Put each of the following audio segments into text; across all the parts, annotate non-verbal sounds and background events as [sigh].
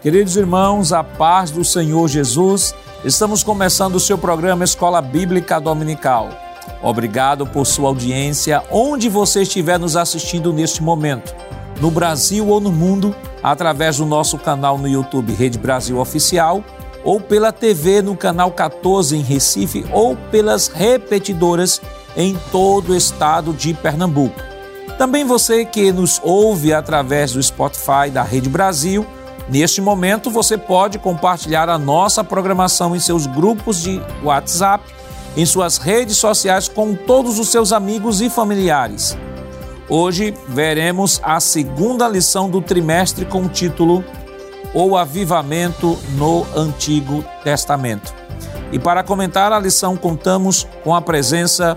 Queridos irmãos, a paz do Senhor Jesus, estamos começando o seu programa Escola Bíblica Dominical. Obrigado por sua audiência, onde você estiver nos assistindo neste momento, no Brasil ou no mundo, através do nosso canal no YouTube Rede Brasil Oficial, ou pela TV no canal 14 em Recife, ou pelas repetidoras em todo o estado de Pernambuco. Também você que nos ouve através do Spotify da Rede Brasil Neste momento, você pode compartilhar a nossa programação em seus grupos de WhatsApp, em suas redes sociais com todos os seus amigos e familiares. Hoje veremos a segunda lição do trimestre com o título O Avivamento no Antigo Testamento. E para comentar a lição, contamos com a presença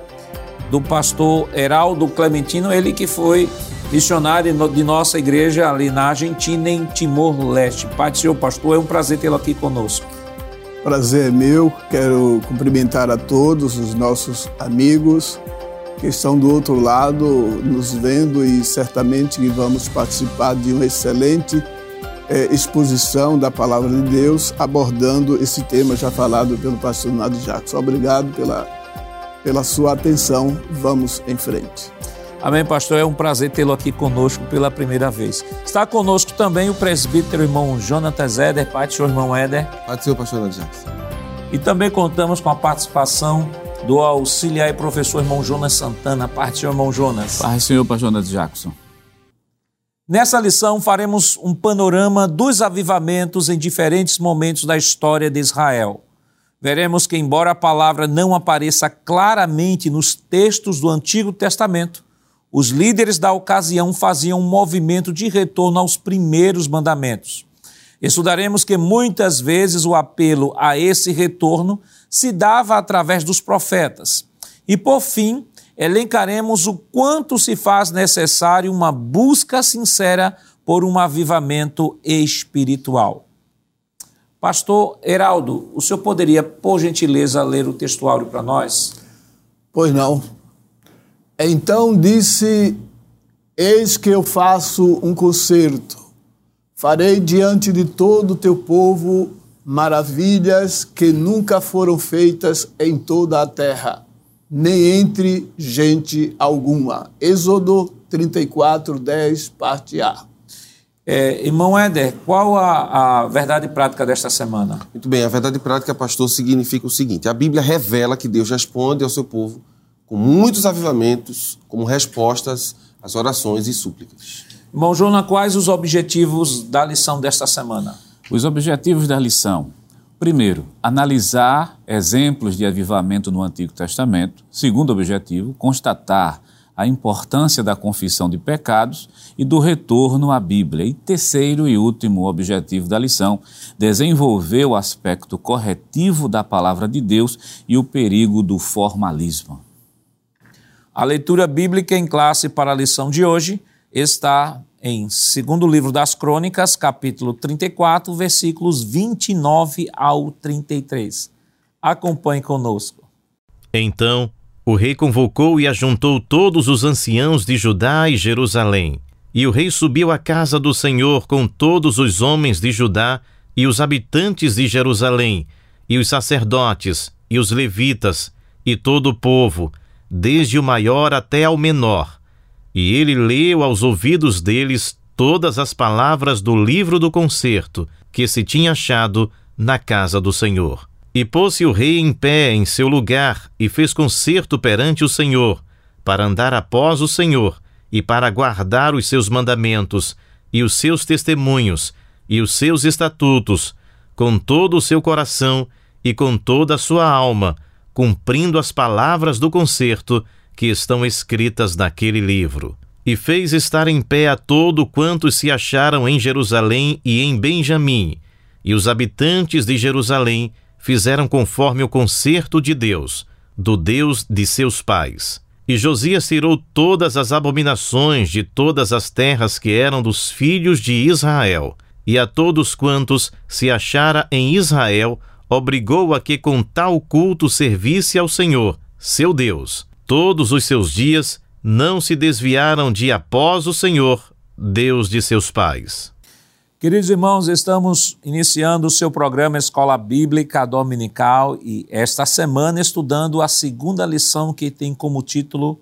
do pastor Heraldo Clementino, ele que foi missionário de nossa igreja ali na Argentina, em Timor-Leste. Pai do Senhor Pastor, é um prazer tê-lo aqui conosco. Prazer é meu, quero cumprimentar a todos os nossos amigos que estão do outro lado nos vendo e certamente que vamos participar de uma excelente é, exposição da palavra de Deus abordando esse tema já falado pelo pastor Nado Jacques. Obrigado pela, pela sua atenção. Vamos em frente. Amém, pastor. É um prazer tê-lo aqui conosco pela primeira vez. Está conosco também o presbítero irmão Jonatas Éder, pai do seu irmão Éder. Pai do seu pastor Jackson. E também contamos com a participação do auxiliar e professor irmão Jonas Santana, parte do seu irmão Jonas. Pai do senhor pastor Jonas Jackson. Nessa lição faremos um panorama dos avivamentos em diferentes momentos da história de Israel. Veremos que, embora a palavra não apareça claramente nos textos do Antigo Testamento, os líderes da ocasião faziam um movimento de retorno aos primeiros mandamentos. Estudaremos que muitas vezes o apelo a esse retorno se dava através dos profetas. E por fim, elencaremos o quanto se faz necessário uma busca sincera por um avivamento espiritual. Pastor Heraldo, o senhor poderia, por gentileza, ler o textuário para nós? Pois não. Então disse: Eis que eu faço um concerto. Farei diante de todo o teu povo maravilhas que nunca foram feitas em toda a terra, nem entre gente alguma. Êxodo 34, 10, parte A. É, irmão Éder, qual a, a, verdade prática desta semana? Muito bem, a verdade prática, pastor, significa o seguinte: a Bíblia revela que Deus responde ao seu povo com muitos avivamentos como respostas às orações e súplicas. Irmão Jona, quais os objetivos da lição desta semana? Os objetivos da lição. Primeiro, analisar exemplos de avivamento no Antigo Testamento. Segundo objetivo, constatar a importância da confissão de pecados e do retorno à Bíblia. E terceiro e último objetivo da lição, desenvolver o aspecto corretivo da palavra de Deus e o perigo do formalismo. A leitura bíblica em classe para a lição de hoje está em segundo livro das Crônicas, capítulo 34, versículos 29 ao 33. Acompanhe conosco. Então o rei convocou e ajuntou todos os anciãos de Judá e Jerusalém. E o rei subiu à casa do Senhor com todos os homens de Judá e os habitantes de Jerusalém, e os sacerdotes, e os levitas, e todo o povo, desde o maior até ao menor. E ele leu aos ouvidos deles todas as palavras do livro do concerto que se tinha achado na casa do Senhor. E pôs-se o rei em pé em seu lugar e fez concerto perante o Senhor, para andar após o Senhor e para guardar os seus mandamentos e os seus testemunhos e os seus estatutos, com todo o seu coração e com toda a sua alma, cumprindo as palavras do concerto que estão escritas naquele livro. E fez estar em pé a todo quantos se acharam em Jerusalém e em Benjamim, e os habitantes de Jerusalém fizeram conforme o concerto de Deus, do Deus de seus pais. E Josias tirou todas as abominações de todas as terras que eram dos filhos de Israel, e a todos quantos se achara em Israel obrigou a que com tal culto servisse ao Senhor, seu Deus. Todos os seus dias não se desviaram de após o Senhor, Deus de seus pais. Queridos irmãos, estamos iniciando o seu programa Escola Bíblica Dominical e esta semana estudando a segunda lição que tem como título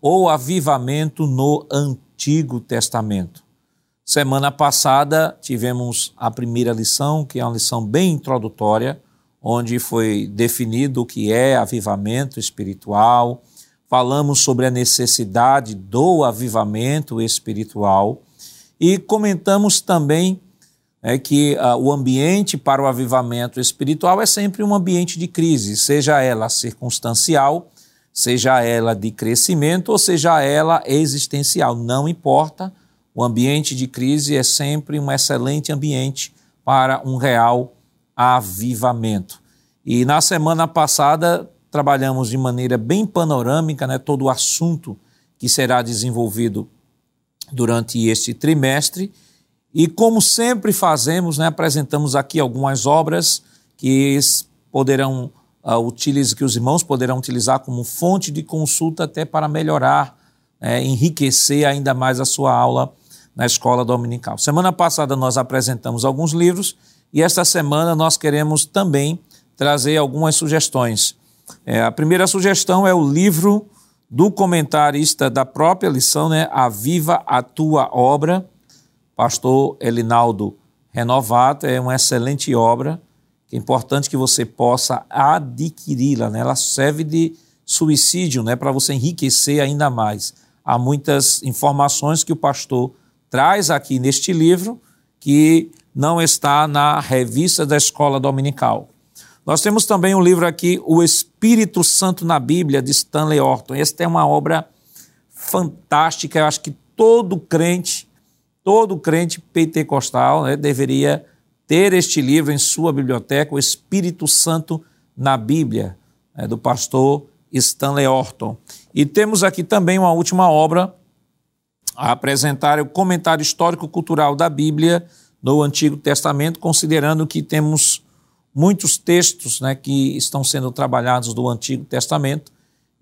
O Avivamento no Antigo Testamento. Semana passada tivemos a primeira lição, que é uma lição bem introdutória, onde foi definido o que é avivamento espiritual, falamos sobre a necessidade do avivamento espiritual e comentamos também é, que uh, o ambiente para o avivamento espiritual é sempre um ambiente de crise, seja ela circunstancial, seja ela de crescimento ou seja ela existencial, não importa. O ambiente de crise é sempre um excelente ambiente para um real avivamento. E na semana passada trabalhamos de maneira bem panorâmica né, todo o assunto que será desenvolvido durante este trimestre. E como sempre fazemos, né, apresentamos aqui algumas obras que poderão uh, utilizar, que os irmãos poderão utilizar como fonte de consulta até para melhorar, né, enriquecer ainda mais a sua aula na escola dominical. Semana passada nós apresentamos alguns livros e esta semana nós queremos também trazer algumas sugestões. É, a primeira sugestão é o livro do comentarista da própria lição, né? Aviva a tua obra, pastor Elinaldo Renovato, é uma excelente obra, que é importante que você possa adquiri-la, né? Ela serve de suicídio, né, para você enriquecer ainda mais. Há muitas informações que o pastor traz aqui neste livro que não está na revista da Escola Dominical. Nós temos também um livro aqui, O Espírito Santo na Bíblia, de Stanley Orton. Esta é uma obra fantástica. Eu acho que todo crente, todo crente pentecostal né, deveria ter este livro em sua biblioteca, O Espírito Santo na Bíblia, né, do pastor Stanley Orton. E temos aqui também uma última obra a apresentar o comentário histórico-cultural da Bíblia no Antigo Testamento, considerando que temos muitos textos né, que estão sendo trabalhados do Antigo Testamento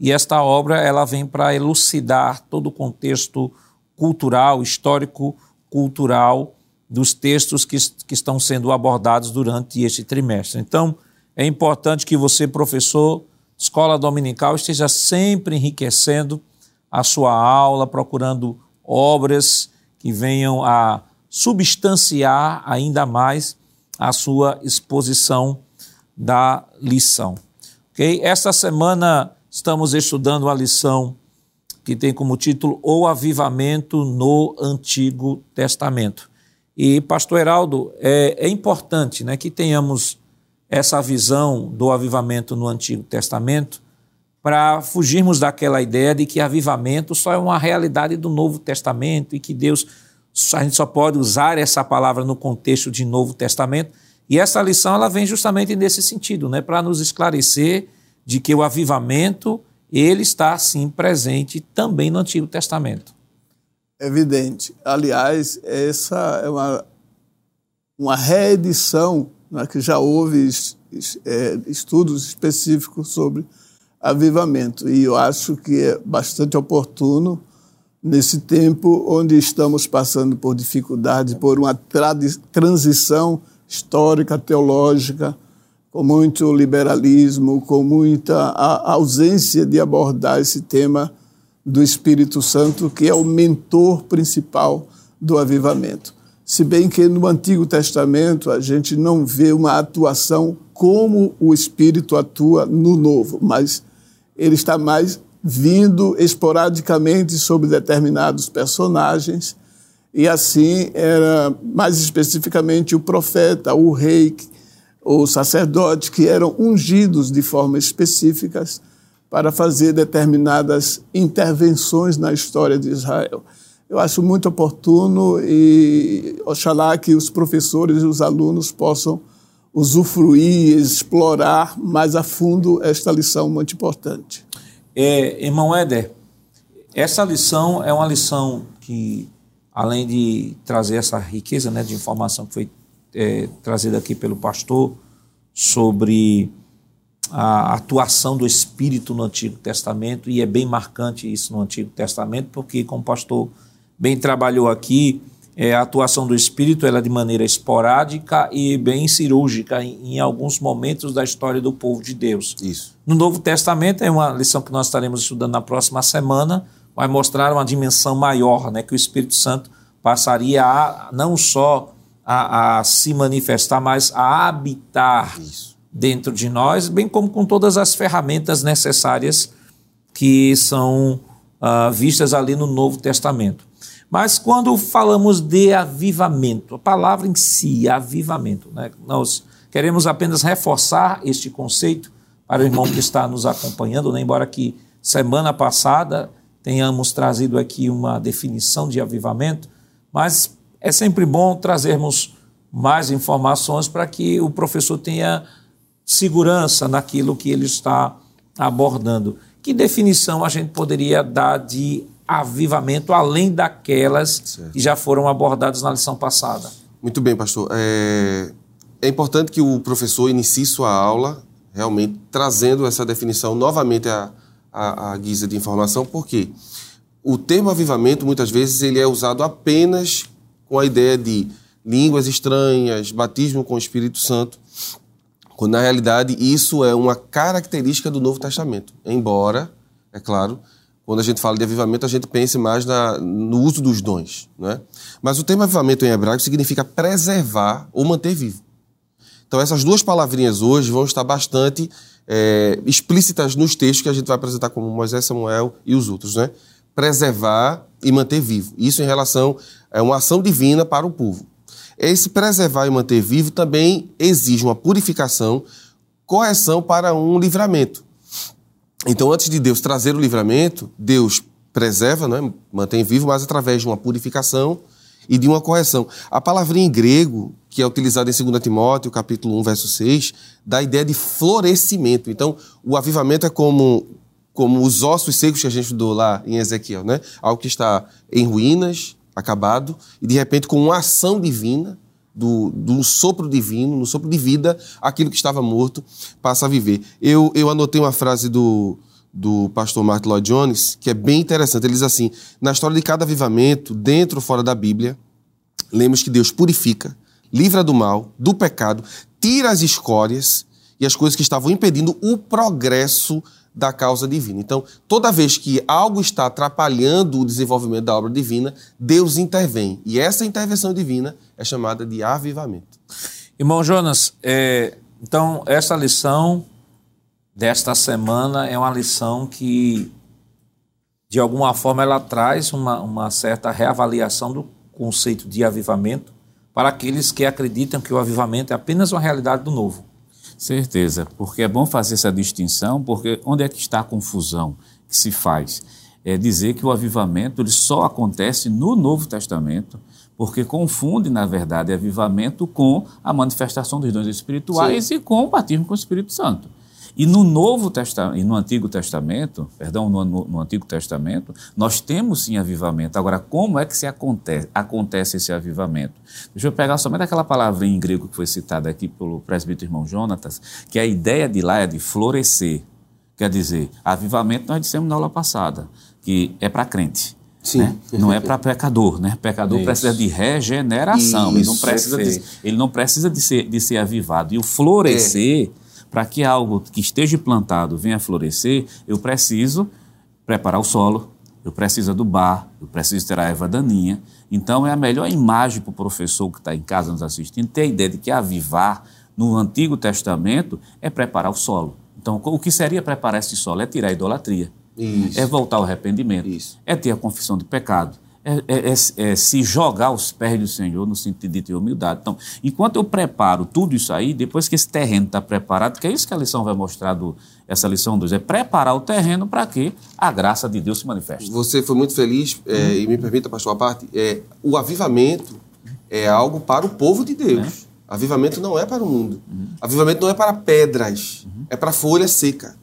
e esta obra ela vem para elucidar todo o contexto cultural, histórico, cultural dos textos que, que estão sendo abordados durante este trimestre. Então, é importante que você, professor, escola dominical, esteja sempre enriquecendo a sua aula, procurando obras que venham a substanciar ainda mais a sua exposição da lição. Okay? Esta semana estamos estudando a lição que tem como título O Avivamento no Antigo Testamento. E, pastor Heraldo, é, é importante né, que tenhamos essa visão do avivamento no Antigo Testamento para fugirmos daquela ideia de que avivamento só é uma realidade do Novo Testamento e que Deus a gente só pode usar essa palavra no contexto de Novo Testamento. E essa lição ela vem justamente nesse sentido, né, para nos esclarecer de que o avivamento ele está sim presente também no Antigo Testamento. Evidente. Aliás, essa é uma, uma reedição né, que já houve é, estudos específicos sobre avivamento. E eu acho que é bastante oportuno nesse tempo onde estamos passando por dificuldades, por uma transição histórica, teológica, com muito liberalismo, com muita ausência de abordar esse tema do Espírito Santo, que é o mentor principal do avivamento. Se bem que no Antigo Testamento a gente não vê uma atuação como o Espírito atua no Novo, mas ele está mais vindo esporadicamente sobre determinados personagens, e assim era mais especificamente o profeta, o rei, o sacerdote, que eram ungidos de forma específicas para fazer determinadas intervenções na história de Israel. Eu acho muito oportuno e oxalá que os professores e os alunos possam usufruir, explorar mais a fundo esta lição muito importante. É, irmão Éder, essa lição é uma lição que, além de trazer essa riqueza né, de informação que foi é, trazida aqui pelo pastor sobre a atuação do Espírito no Antigo Testamento, e é bem marcante isso no Antigo Testamento, porque, como o pastor bem trabalhou aqui, é, a atuação do Espírito ela é de maneira esporádica e bem cirúrgica em, em, alguns momentos da história do povo de Deus. Isso. No Novo Testamento, é uma lição que nós estaremos estudando na próxima semana, vai mostrar uma dimensão maior, né, que o Espírito Santo passaria a não só a, a se manifestar, mas a habitar Isso. dentro de nós, bem como com todas as ferramentas necessárias que são uh, vistas ali no Novo Testamento. Mas quando falamos de avivamento, a palavra em si, avivamento, né? nós queremos apenas reforçar este conceito para o irmão que está nos acompanhando, né? embora que semana passada tenhamos trazido aqui uma definição de avivamento, mas é sempre bom trazermos mais informações para que o professor tenha segurança naquilo que ele está abordando. Que definição a gente poderia dar de avivamento, além daquelas certo. que já foram abordadas na lição passada. Muito bem, pastor. É, é importante que o professor inicie sua aula realmente trazendo essa definição novamente à, à, à guisa de informação, porque o termo avivamento, muitas vezes, ele é usado apenas com a ideia de línguas estranhas, batismo com o Espírito Santo, quando na realidade isso é uma característica do Novo Testamento. Embora, é claro, quando a gente fala de avivamento, a gente pense mais na, no uso dos dons. Né? Mas o termo avivamento em hebraico significa preservar ou manter vivo. Então, essas duas palavrinhas hoje vão estar bastante é, explícitas nos textos que a gente vai apresentar como Moisés, Samuel e os outros. Né? Preservar e manter vivo. Isso em relação a uma ação divina para o povo. Esse preservar e manter vivo também exige uma purificação, correção para um livramento. Então, antes de Deus trazer o livramento, Deus preserva, né, mantém vivo, mas através de uma purificação e de uma correção. A palavrinha em grego, que é utilizada em 2 Timóteo, capítulo 1, verso 6, dá a ideia de florescimento. Então, o avivamento é como, como os ossos secos que a gente estudou lá em Ezequiel, né? Algo que está em ruínas, acabado, e de repente, com uma ação divina, do, do sopro divino, no sopro de vida, aquilo que estava morto passa a viver. Eu, eu anotei uma frase do, do pastor Martin Lloyd Jones, que é bem interessante. Ele diz assim: na história de cada avivamento, dentro ou fora da Bíblia, lemos que Deus purifica, livra do mal, do pecado, tira as escórias e as coisas que estavam impedindo o progresso da causa divina. Então, toda vez que algo está atrapalhando o desenvolvimento da obra divina, Deus intervém. E essa intervenção divina é chamada de avivamento. Irmão Jonas, é, então essa lição desta semana é uma lição que, de alguma forma, ela traz uma, uma certa reavaliação do conceito de avivamento para aqueles que acreditam que o avivamento é apenas uma realidade do novo. Certeza, porque é bom fazer essa distinção, porque onde é que está a confusão que se faz? É dizer que o avivamento ele só acontece no Novo Testamento, porque confunde, na verdade, avivamento com a manifestação dos dons espirituais Sim. e com o batismo com o Espírito Santo. E no Novo Testamento, e no Antigo Testamento, perdão, no, no, no, Antigo Testamento, nós temos sim avivamento. Agora, como é que se acontece, acontece esse avivamento? Deixa eu pegar somente aquela palavra em grego que foi citada aqui pelo presbítero irmão Jonatas, que a ideia de lá é de florescer. Quer dizer, avivamento nós dissemos na aula passada, que é para crente. Né? Não é para pecador, né? Pecador Isso. precisa de regeneração. Isso. Ele não precisa, de, ele não precisa de, ser, de ser avivado. E o florescer é para que algo que esteja plantado venha a florescer, eu preciso preparar o solo, eu preciso adubar, eu preciso ter a erva daninha. Então, é a melhor imagem para o professor que está em casa nos assistindo ter a ideia de que avivar no Antigo Testamento é preparar o solo. Então, o que seria preparar esse solo? É tirar a idolatria, Isso. é voltar ao arrependimento, Isso. é ter a confissão de pecado, é, é, é, é, se jogar aos pés do Senhor no sentido de humildade. Então, enquanto eu preparo tudo isso aí, depois que esse terreno está preparado, que é isso que a lição vai mostrar, do, essa lição 2, é preparar o terreno para que a graça de Deus se manifeste. Você foi muito feliz, é, uhum. e me permita, pastor, a parte, é, o avivamento é algo para o povo de Deus. É. Avivamento não é para o mundo. Uhum. Avivamento não é para pedras, uhum. é para folha seca.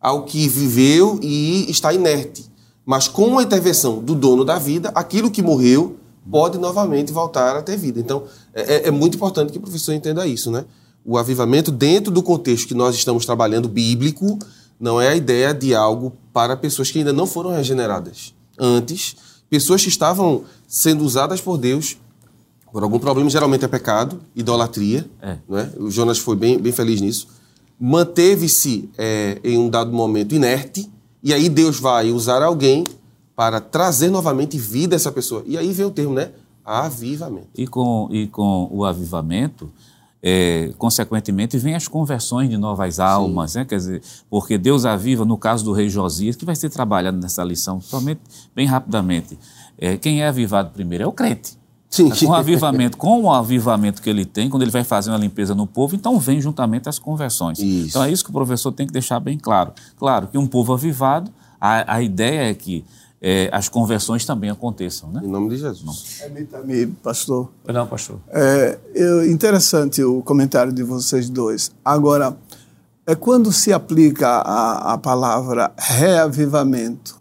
Algo que viveu e está inerte. Mas com a intervenção do dono da vida, aquilo que morreu pode novamente voltar a ter vida. Então, é, é, é muito importante que o professor entenda isso, né? O avivamento, dentro do contexto que nós estamos trabalhando bíblico, não é a ideia de algo para pessoas que ainda não foram regeneradas. Antes, pessoas que estavam sendo usadas por Deus por algum problema, geralmente é pecado, idolatria. É. Não é? O Jonas foi bem, bem feliz nisso. Manteve-se é, em um dado momento inerte, e aí Deus vai usar alguém para trazer novamente vida a essa pessoa. E aí vem o termo, né? Avivamento. E com, e com o avivamento, é, consequentemente, vem as conversões de novas almas, né? Quer dizer, porque Deus aviva, no caso do rei Josias, que vai ser trabalhado nessa lição, somente bem rapidamente. É, quem é avivado primeiro é o crente. Sim. Com o avivamento, com o avivamento que ele tem, quando ele vai fazendo a limpeza no povo, então vem juntamente as conversões. Isso. Então é isso que o professor tem que deixar bem claro. Claro que um povo avivado, a, a ideia é que é, as conversões também aconteçam, né? Em nome de Jesus. Permita-me, pastor. Não, pastor. É, eu- interessante o comentário de vocês dois. Agora, é quando se aplica a, a palavra reavivamento.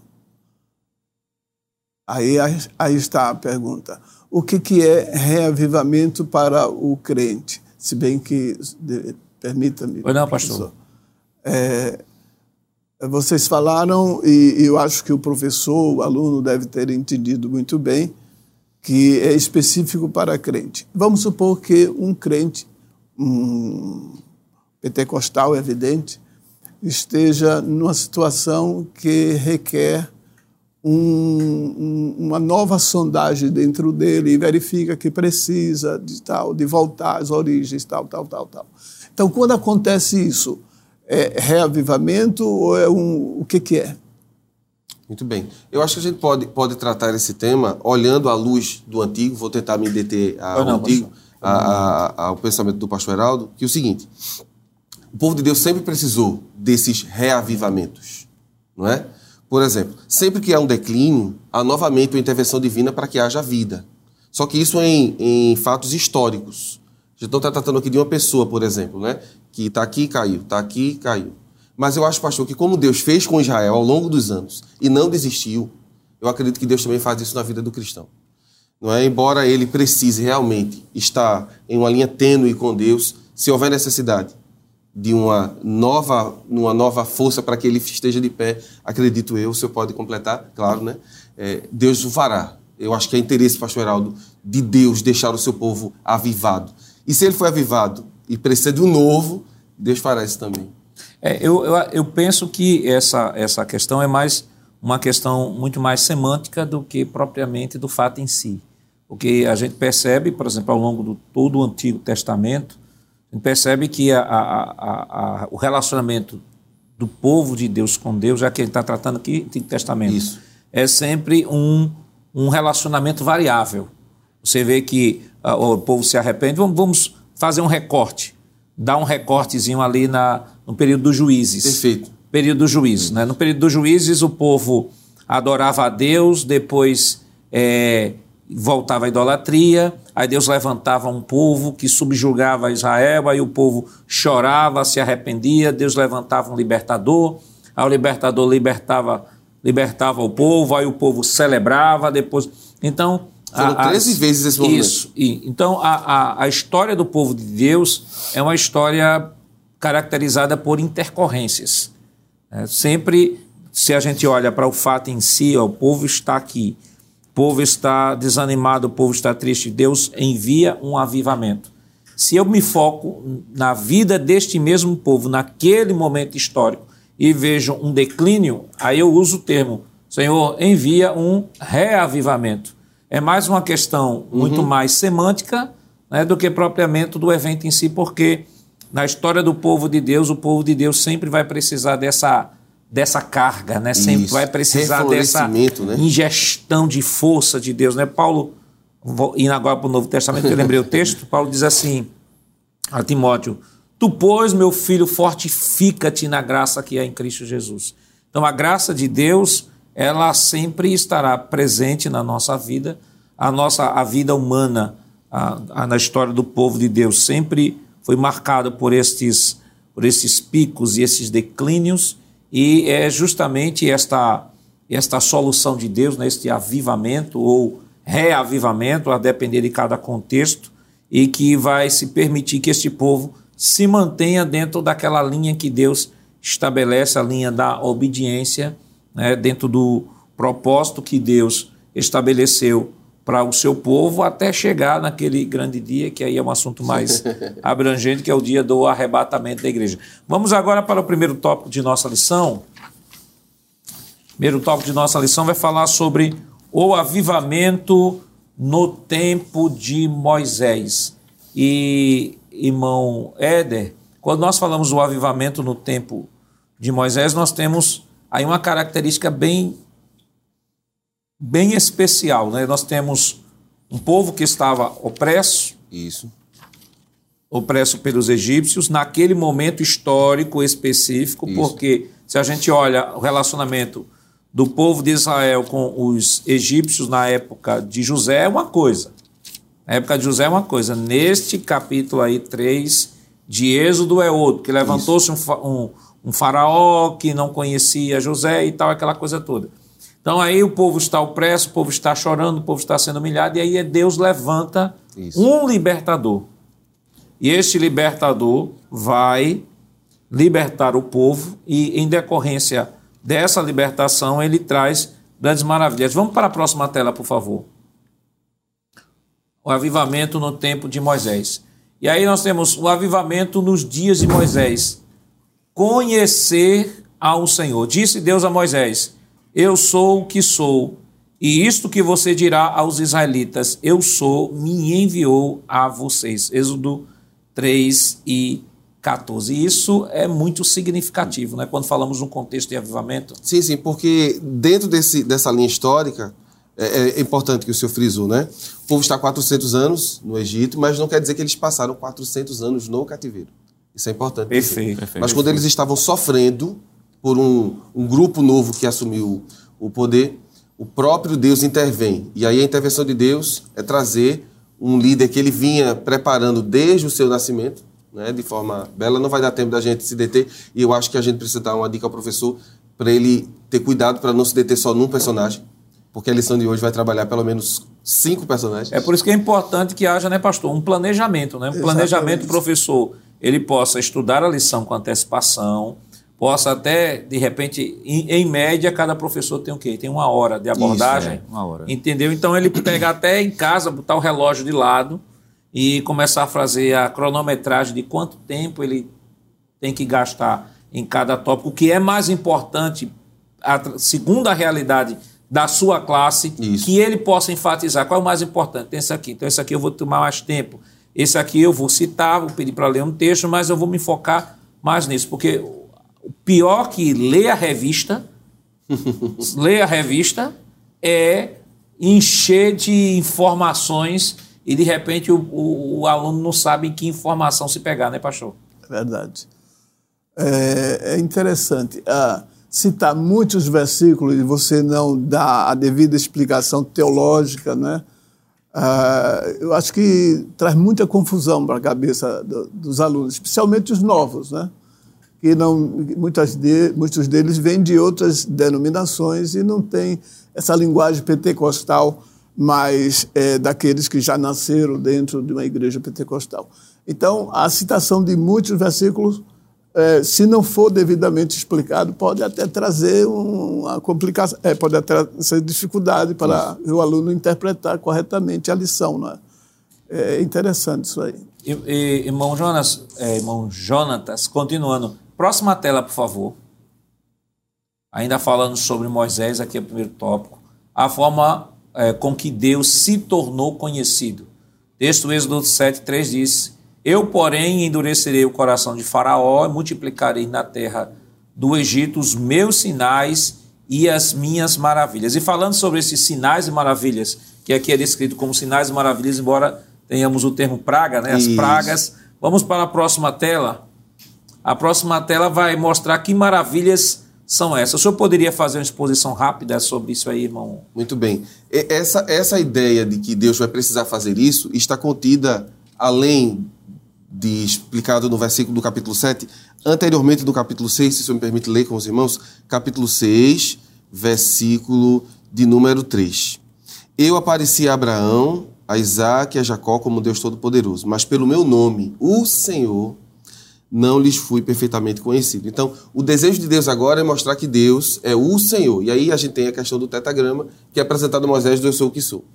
Aí, aí está a pergunta. O que, que é reavivamento para o crente? Se bem que, permita-me. Pois não, pastor. É, vocês falaram, e eu acho que o professor, o aluno deve ter entendido muito bem, que é específico para crente. Vamos supor que um crente, um pentecostal, evidente, esteja numa situação que requer um- um- uma nova sondagem dentro dele e verifica que precisa de tal, de voltar às origens, tal, tal, tal, tal. Então, quando acontece isso, é reavivamento ou é um, o que que é? Muito bem. Eu acho que a gente pode, pode tratar esse tema olhando à luz do antigo, vou tentar me deter ao não, antigo, a- a- ao pensamento do pastor Heraldo, que é o seguinte: o povo de Deus sempre precisou desses reavivamentos, não é? Por exemplo, sempre que há um declínio, há novamente uma intervenção divina para que haja vida. Só que isso em, em fatos históricos. A gente está tratando aqui de uma pessoa, por exemplo, né? que está aqui e caiu, está aqui e caiu. Mas eu acho, pastor, que como Deus fez com Israel ao longo dos anos e não desistiu, eu acredito que Deus também faz isso na vida do cristão. Não é? Embora ele precise realmente estar em uma linha tênue com Deus, se houver necessidade de uma nova, uma nova força para que ele esteja de pé, acredito eu, o senhor pode completar, claro, né? É, Deus o fará. Eu acho que é interesse, pastor Heraldo, de Deus deixar o seu povo avivado. E se ele foi avivado e precisa de um novo, Deus fará isso também. É, eu, eu, eu penso que essa, essa questão é mais uma questão muito mais semântica do que propriamente do fato em si. Porque a gente percebe, por exemplo, ao longo de todo o Antigo Testamento, a gente percebe que a, a, a, o relacionamento do povo de Deus com Deus, já que ele está tratando aqui Antigo Testamento, Isso. é sempre um, um relacionamento variável. Você vê que ah, o povo se arrepende, vamos, vamos fazer um recorte, dar um recortezinho ali na, no período dos juízes. Perfeito. Período dos juízes. Né? No período dos juízes, o povo adorava a Deus, depois é, voltava à idolatria, aí Deus levantava um povo que subjugava Israel, aí o povo chorava, se arrependia, Deus levantava um libertador, aí o libertador libertava, libertava o povo, aí o povo celebrava, depois... Então... Foram a- 13 vezes esse movimento. Isso. E, então, a, a, a história do povo de Deus é uma história caracterizada por intercorrências. É, sempre, se a gente olha para o fato em si, ó, o povo está aqui, povo está desanimado, o povo está triste, Deus envia um avivamento. Se eu me foco na vida deste mesmo povo, naquele momento histórico, e vejo um declínio, aí eu uso o termo, Senhor, envia um reavivamento. É mais uma questão muito mais semântica né, do que propriamente do evento em si, porque na história do povo de Deus, o povo de Deus sempre vai precisar dessa, dessa carga, né? sempre Isso. vai precisar dessa né? ingestão de força de Deus. Né? Paulo, indo agora para o Novo Testamento, que eu lembrei o [laughs] texto, Paulo diz assim a Timóteo: Tu, pois, meu filho, fortifica-te na graça que é em Cristo Jesus. Então, a graça de Deus, ela sempre estará presente na nossa vida, a nossa a vida humana, a, a- na história do povo de Deus, sempre foi marcada por estes, por esses picos e esses declínios, e é justamente esta, esta solução de Deus, né, este avivamento ou reavivamento, a depender de cada contexto, e que vai se permitir que este povo se mantenha dentro daquela linha que Deus estabelece, a linha da obediência, né, dentro do propósito que Deus estabeleceu para o seu povo até chegar naquele grande dia, que aí é um assunto mais [laughs] abrangente, que é o dia do arrebatamento da igreja. Vamos agora para o primeiro tópico de nossa lição. O primeiro tópico de nossa lição vai falar sobre o avivamento no tempo de Moisés. E, irmão Éder, quando nós falamos do avivamento no tempo de Moisés, nós temos aí uma característica bem bem especial, né? Nós temos um povo que estava opresso, Isso. opresso pelos egípcios naquele momento histórico específico, Isso. porque se a gente olha o relacionamento do povo de Israel com os egípcios na época de José é uma coisa. Na época de José é uma coisa. Neste capítulo aí 3 de Êxodo é outro, que levantou-se um, um- um faraó que não conhecia José e tal, aquela coisa toda. Então aí o povo está opresso, o povo está chorando, o povo está sendo humilhado, e aí é Deus levanta Isso. um libertador. E este libertador vai libertar o povo, e em decorrência dessa libertação, ele traz grandes maravilhas. Vamos para a próxima tela, por favor. O avivamento no tempo de Moisés. E aí nós temos o avivamento nos dias de Moisés. Conhecer ao Senhor. Disse Deus a Moisés: Eu sou o que sou, e isto que você dirá aos israelitas: Eu sou, me enviou a vocês. Êxodo 3 e 14. E isso é muito significativo, né? Quando falamos num contexto de avivamento. Sim, sim, porque dentro desse, dessa linha histórica, é, é importante que o senhor frisou, né? O povo está há 400 anos no Egito, mas não quer dizer que eles passaram 400 anos no cativeiro. Isso é importante. Perfeito. Perfeito. Mas quando eles estavam sofrendo por um, um grupo novo que assumiu o poder, o próprio Deus intervém. E aí a intervenção de Deus é trazer um líder que ele vinha preparando desde o seu nascimento, né, de forma bela. Não vai dar tempo da gente se deter, e eu acho que a gente precisa dar uma dica ao professor para ele ter cuidado para não se deter só num personagem, porque a lição de hoje vai trabalhar pelo menos cinco personagens. É por isso que é importante que haja, né, pastor, um planejamento, né? Um Exatamente. planejamento, professor, ele possa estudar a lição com antecipação, possa até, de repente, em, em média, cada professor tem o quê? Tem uma hora de abordagem. é, uma hora. Entendeu? Então ele pega até em casa, botar o relógio de lado e começar a fazer a cronometragem de quanto tempo ele tem que gastar em cada tópico, o que é mais importante, a- segundo a realidade da sua classe, Isso. que ele possa enfatizar qual é o mais importante. Tem esse aqui, então esse aqui eu vou tomar mais tempo. Esse aqui eu vou citar, vou pedir para ler um texto, mas eu vou me focar mais nisso, porque pior que ler a revista, [laughs] ler a revista é encher de informações e de repente o, o- o aluno não sabe em que informação se pegar, né, pastor? Verdade. É, é interessante ah, citar muitos versículos e você não dar a devida explicação teológica, né? Ah, eu acho que traz muita confusão para a cabeça do- dos alunos, especialmente os novos, né? Que não, muitas de, muitos deles vêm de outras denominações e não têm essa linguagem pentecostal mais é, daqueles que já nasceram dentro de uma igreja pentecostal. Então, a citação de muitos versículos, é, se não for devidamente explicado, pode até trazer um- uma complicação, é, pode até trazer dificuldade para o aluno interpretar corretamente a lição. Né? É interessante isso aí. E- e- irmão Jonas, é, irmão Jonatas, continuando. Próxima tela, por favor. Ainda falando sobre Moisés, aqui é o primeiro tópico. A forma é, com que Deus se tornou conhecido. Texto Êxodo 7, 3 diz: Eu, porém, endurecerei o coração de Faraó e multiplicarei na terra do Egito os meus sinais e as minhas maravilhas. E falando sobre esses sinais e maravilhas, que aqui é descrito como sinais e maravilhas, embora tenhamos o termo praga, né? as Isso. pragas. Vamos para a próxima tela. A próxima tela vai mostrar que maravilhas são essas. O senhor poderia fazer uma exposição rápida sobre isso aí, irmão? Muito bem. Essa, essa ideia de que Deus vai precisar fazer isso está contida, além de explicado no versículo do capítulo 7, anteriormente do capítulo 6, se o senhor me permite ler com os irmãos, capítulo 6, versículo de número 3. Eu apareci a Abraão, a Isaac e a Jacó como Deus Todo-Poderoso, mas pelo meu nome, o Senhor, não lhes fui perfeitamente conhecido. Então, o desejo de Deus agora é mostrar que Deus é o Senhor. E aí a gente tem a questão do tetagrama, que é apresentado a Moisés do Eu Sou o que Sou.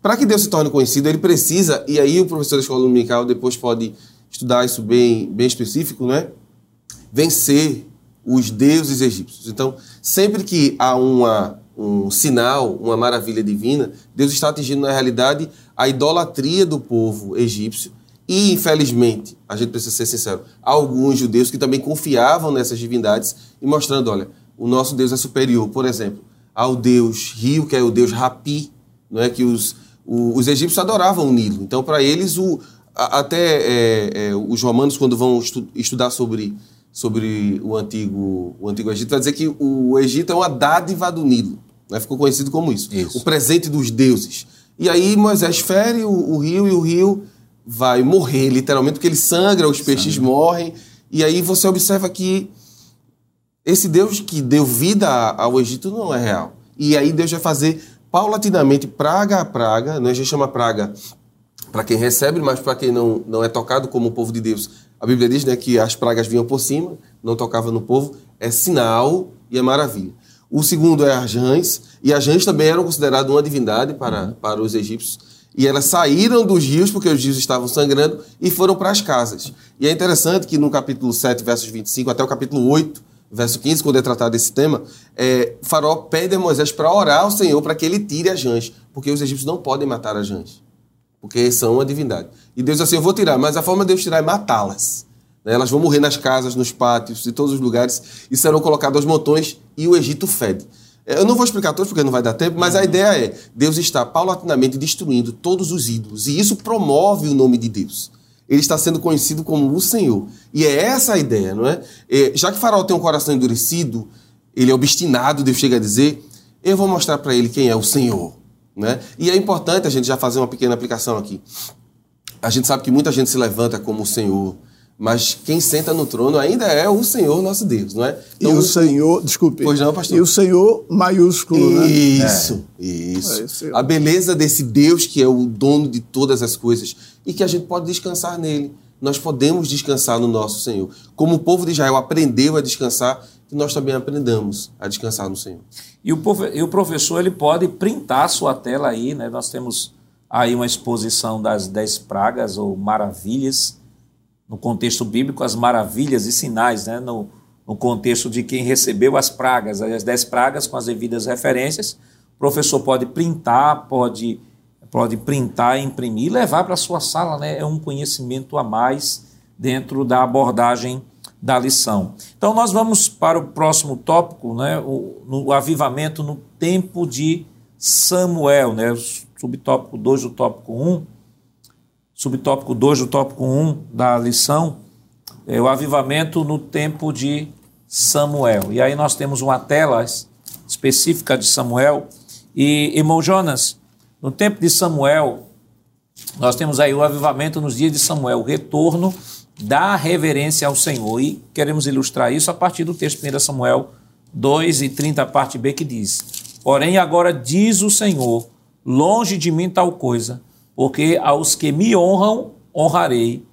Para que Deus se torne conhecido, ele precisa, e aí o professor da escola dominical depois pode estudar isso bem, bem específico, né? Vencer os deuses egípcios. Então, sempre que há uma, um sinal, uma maravilha divina, Deus está atingindo na realidade a idolatria do povo egípcio e, infelizmente, a gente precisa ser sincero, há alguns judeus que também confiavam nessas divindades e mostrando, olha, o nosso Deus é superior, por exemplo, ao Deus rio, que é o Deus Rapi, não é que os, o, os egípcios adoravam o Nilo. Então, para eles, o, a, até é, é, os romanos, quando vão estu, estudar sobre, sobre o, antigo, o Antigo Egito, vai dizer que o Egito é uma dádiva do Nilo. Né? Ficou conhecido como isso, isso. O presente dos deuses. E aí Moisés fere o, o rio e o rio vai morrer, literalmente, porque ele sangra, os peixes sangra. morrem. E aí você observa que esse Deus que deu vida ao Egito não é real. E aí Deus vai fazer paulatinamente, praga a praga, não é? a gente chama praga para quem recebe, mas para quem não, não é tocado como o povo de Deus. A Bíblia diz né, que as pragas vinham por cima, não tocava no povo, é sinal e é maravilha. O segundo é as rãs, e as rãs também eram consideradas uma divindade para, uhum. para os egípcios. E elas saíram dos rios, porque os rios estavam sangrando, e foram para as casas. E é interessante que no capítulo 7, versos 25 até o capítulo 8, verso 15, quando é tratado desse tema, é, Faraó pede a Moisés para orar ao Senhor para que ele tire as rãs, porque os egípcios não podem matar as rãs, porque são uma divindade. E Deus assim, eu vou tirar, mas a forma de Deus tirar é matá-las. Né? Elas vão morrer nas casas, nos pátios, em todos os lugares, e serão colocadas aos montões, e o Egito fede. Eu não vou explicar todos porque não vai dar tempo, mas a uhum. ideia é: Deus está paulatinamente destruindo todos os ídolos, e isso promove o nome de Deus. Ele está sendo conhecido como o Senhor. E é essa a ideia, não é? é já que Faraó tem um coração endurecido, ele é obstinado, Deus chega a dizer: eu vou mostrar para ele quem é o Senhor. Né? E é importante a gente já fazer uma pequena aplicação aqui. A gente sabe que muita gente se levanta como o Senhor, mas quem senta no trono ainda é o Senhor nosso Deus, não é? Então, e o Senhor, desculpe. Pois não, pastor. E o Senhor maiúsculo, né? Isso, é. isso. É, a beleza desse Deus que é o dono de todas as coisas e que a gente pode descansar nele. Nós podemos descansar no nosso Senhor. Como o povo de Israel aprendeu a descansar, que nós também aprendamos a descansar no Senhor. E o, e o professor ele pode printar sua tela aí, né? Nós temos aí uma exposição das dez pragas ou maravilhas no contexto bíblico, as maravilhas e sinais, né? no, no contexto de quem recebeu as pragas, as dez pragas com as devidas referências. O professor pode printar, pode, pode printar, imprimir e levar para a sua sala. Né? É um conhecimento a mais dentro da abordagem da lição. Então, nós vamos para o próximo tópico, né? o, no, o avivamento no tempo de Samuel, né? o subtópico 2 do tópico 1. Um subtópico 2 do tópico 1 um da lição, é o avivamento no tempo de Samuel. E aí nós temos uma tela específica de Samuel. E, irmão Jonas, no tempo de Samuel, nós temos aí o avivamento nos dias de Samuel, o retorno da reverência ao Senhor. E queremos ilustrar isso a partir do texto 1 Samuel 2 e 30, parte B, que diz: Porém, agora diz o Senhor: longe de mim tal coisa porque aos que me honram, honrarei,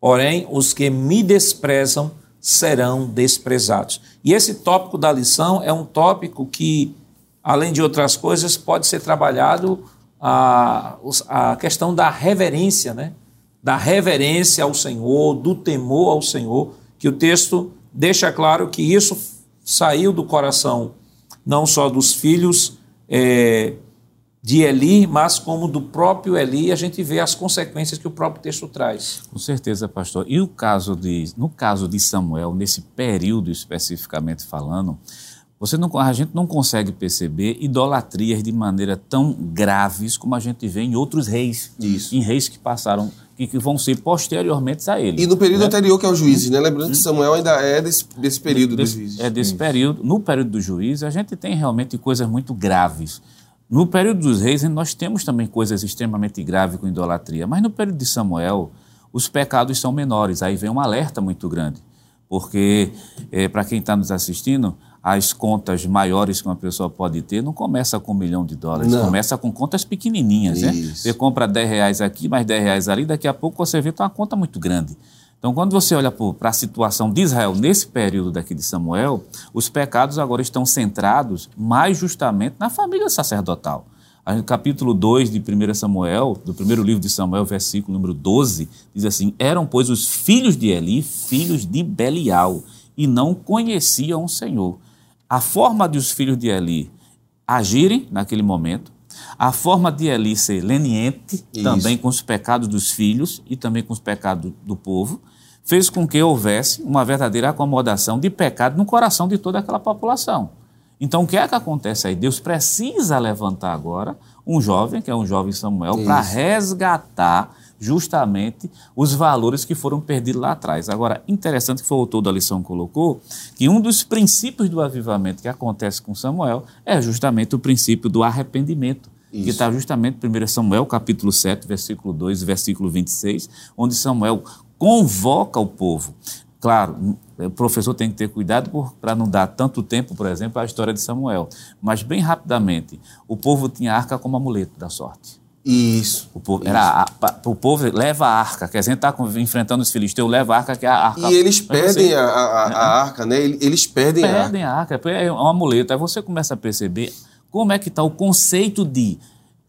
porém os que me desprezam serão desprezados. E esse tópico da lição é um tópico que, além de outras coisas, pode ser trabalhado a, a questão da reverência, né? da reverência ao Senhor, do temor ao Senhor, que o texto deixa claro que isso saiu do coração não só dos filhos é, de Eli, mas como do próprio Eli, a gente vê as consequências que o próprio texto traz. Com certeza, pastor. E o caso de, no caso de Samuel, nesse período especificamente falando, você não, a gente não consegue perceber idolatrias de maneira tão graves como a gente vê em outros reis. Isso. Em reis que passaram, que, que vão ser posteriormente a ele. E no período né? anterior, que é o juízes, né? Lembrando que Samuel ainda é desse, desse período desse, dos juízes. É desse Isso. período. No período dos juízes, a gente tem realmente coisas muito graves no período dos reis, nós temos também coisas extremamente graves com idolatria, mas no período de Samuel, os pecados são menores. Aí vem um alerta muito grande, porque, é, para quem está nos assistindo, as contas maiores que uma pessoa pode ter não começa com um milhão de dólares, não. começa com contas pequenininhas. Né? Você compra 10 reais aqui, mais 10 reais ali, daqui a pouco você vê que tem uma conta muito grande. Então, quando você olha para a situação de Israel nesse período daqui de Samuel, os pecados agora estão centrados mais justamente na família sacerdotal. No capítulo 2 de 1 Samuel, do primeiro livro de Samuel, versículo número 12, diz assim: Eram, pois, os filhos de Eli, filhos de Belial, e não conheciam o Senhor. A forma de os filhos de Eli agirem naquele momento, a forma de Eli ser leniente Isso. também com os pecados dos filhos e também com os pecados do povo, fez com que houvesse uma verdadeira acomodação de pecado no coração de toda aquela população. Então, o que é que acontece aí? Deus precisa levantar agora um jovem, que é um jovem Samuel, para resgatar justamente os valores que foram perdidos lá atrás. Agora, interessante que foi o autor da lição colocou, que um dos princípios do avivamento que acontece com Samuel é justamente o princípio do arrependimento. Isso. Que está justamente em 1 Samuel, capítulo 7, versículo 2 e versículo 26, onde Samuel convoca o povo. Claro, o professor tem que ter cuidado para não dar tanto tempo, por exemplo, à história de Samuel. Mas, bem rapidamente, o povo tinha a arca como amuleto da sorte. Isso. O povo, isso. Era a, o povo leva a arca, quer dizer, está enfrentando os filisteus, leva a arca, que é a arca. E eles perdem você, a, a, a, né? arca, né? Eles perdem, perdem a arca. Perdem a arca, é um amuleto. Aí você começa a perceber como é que está o conceito de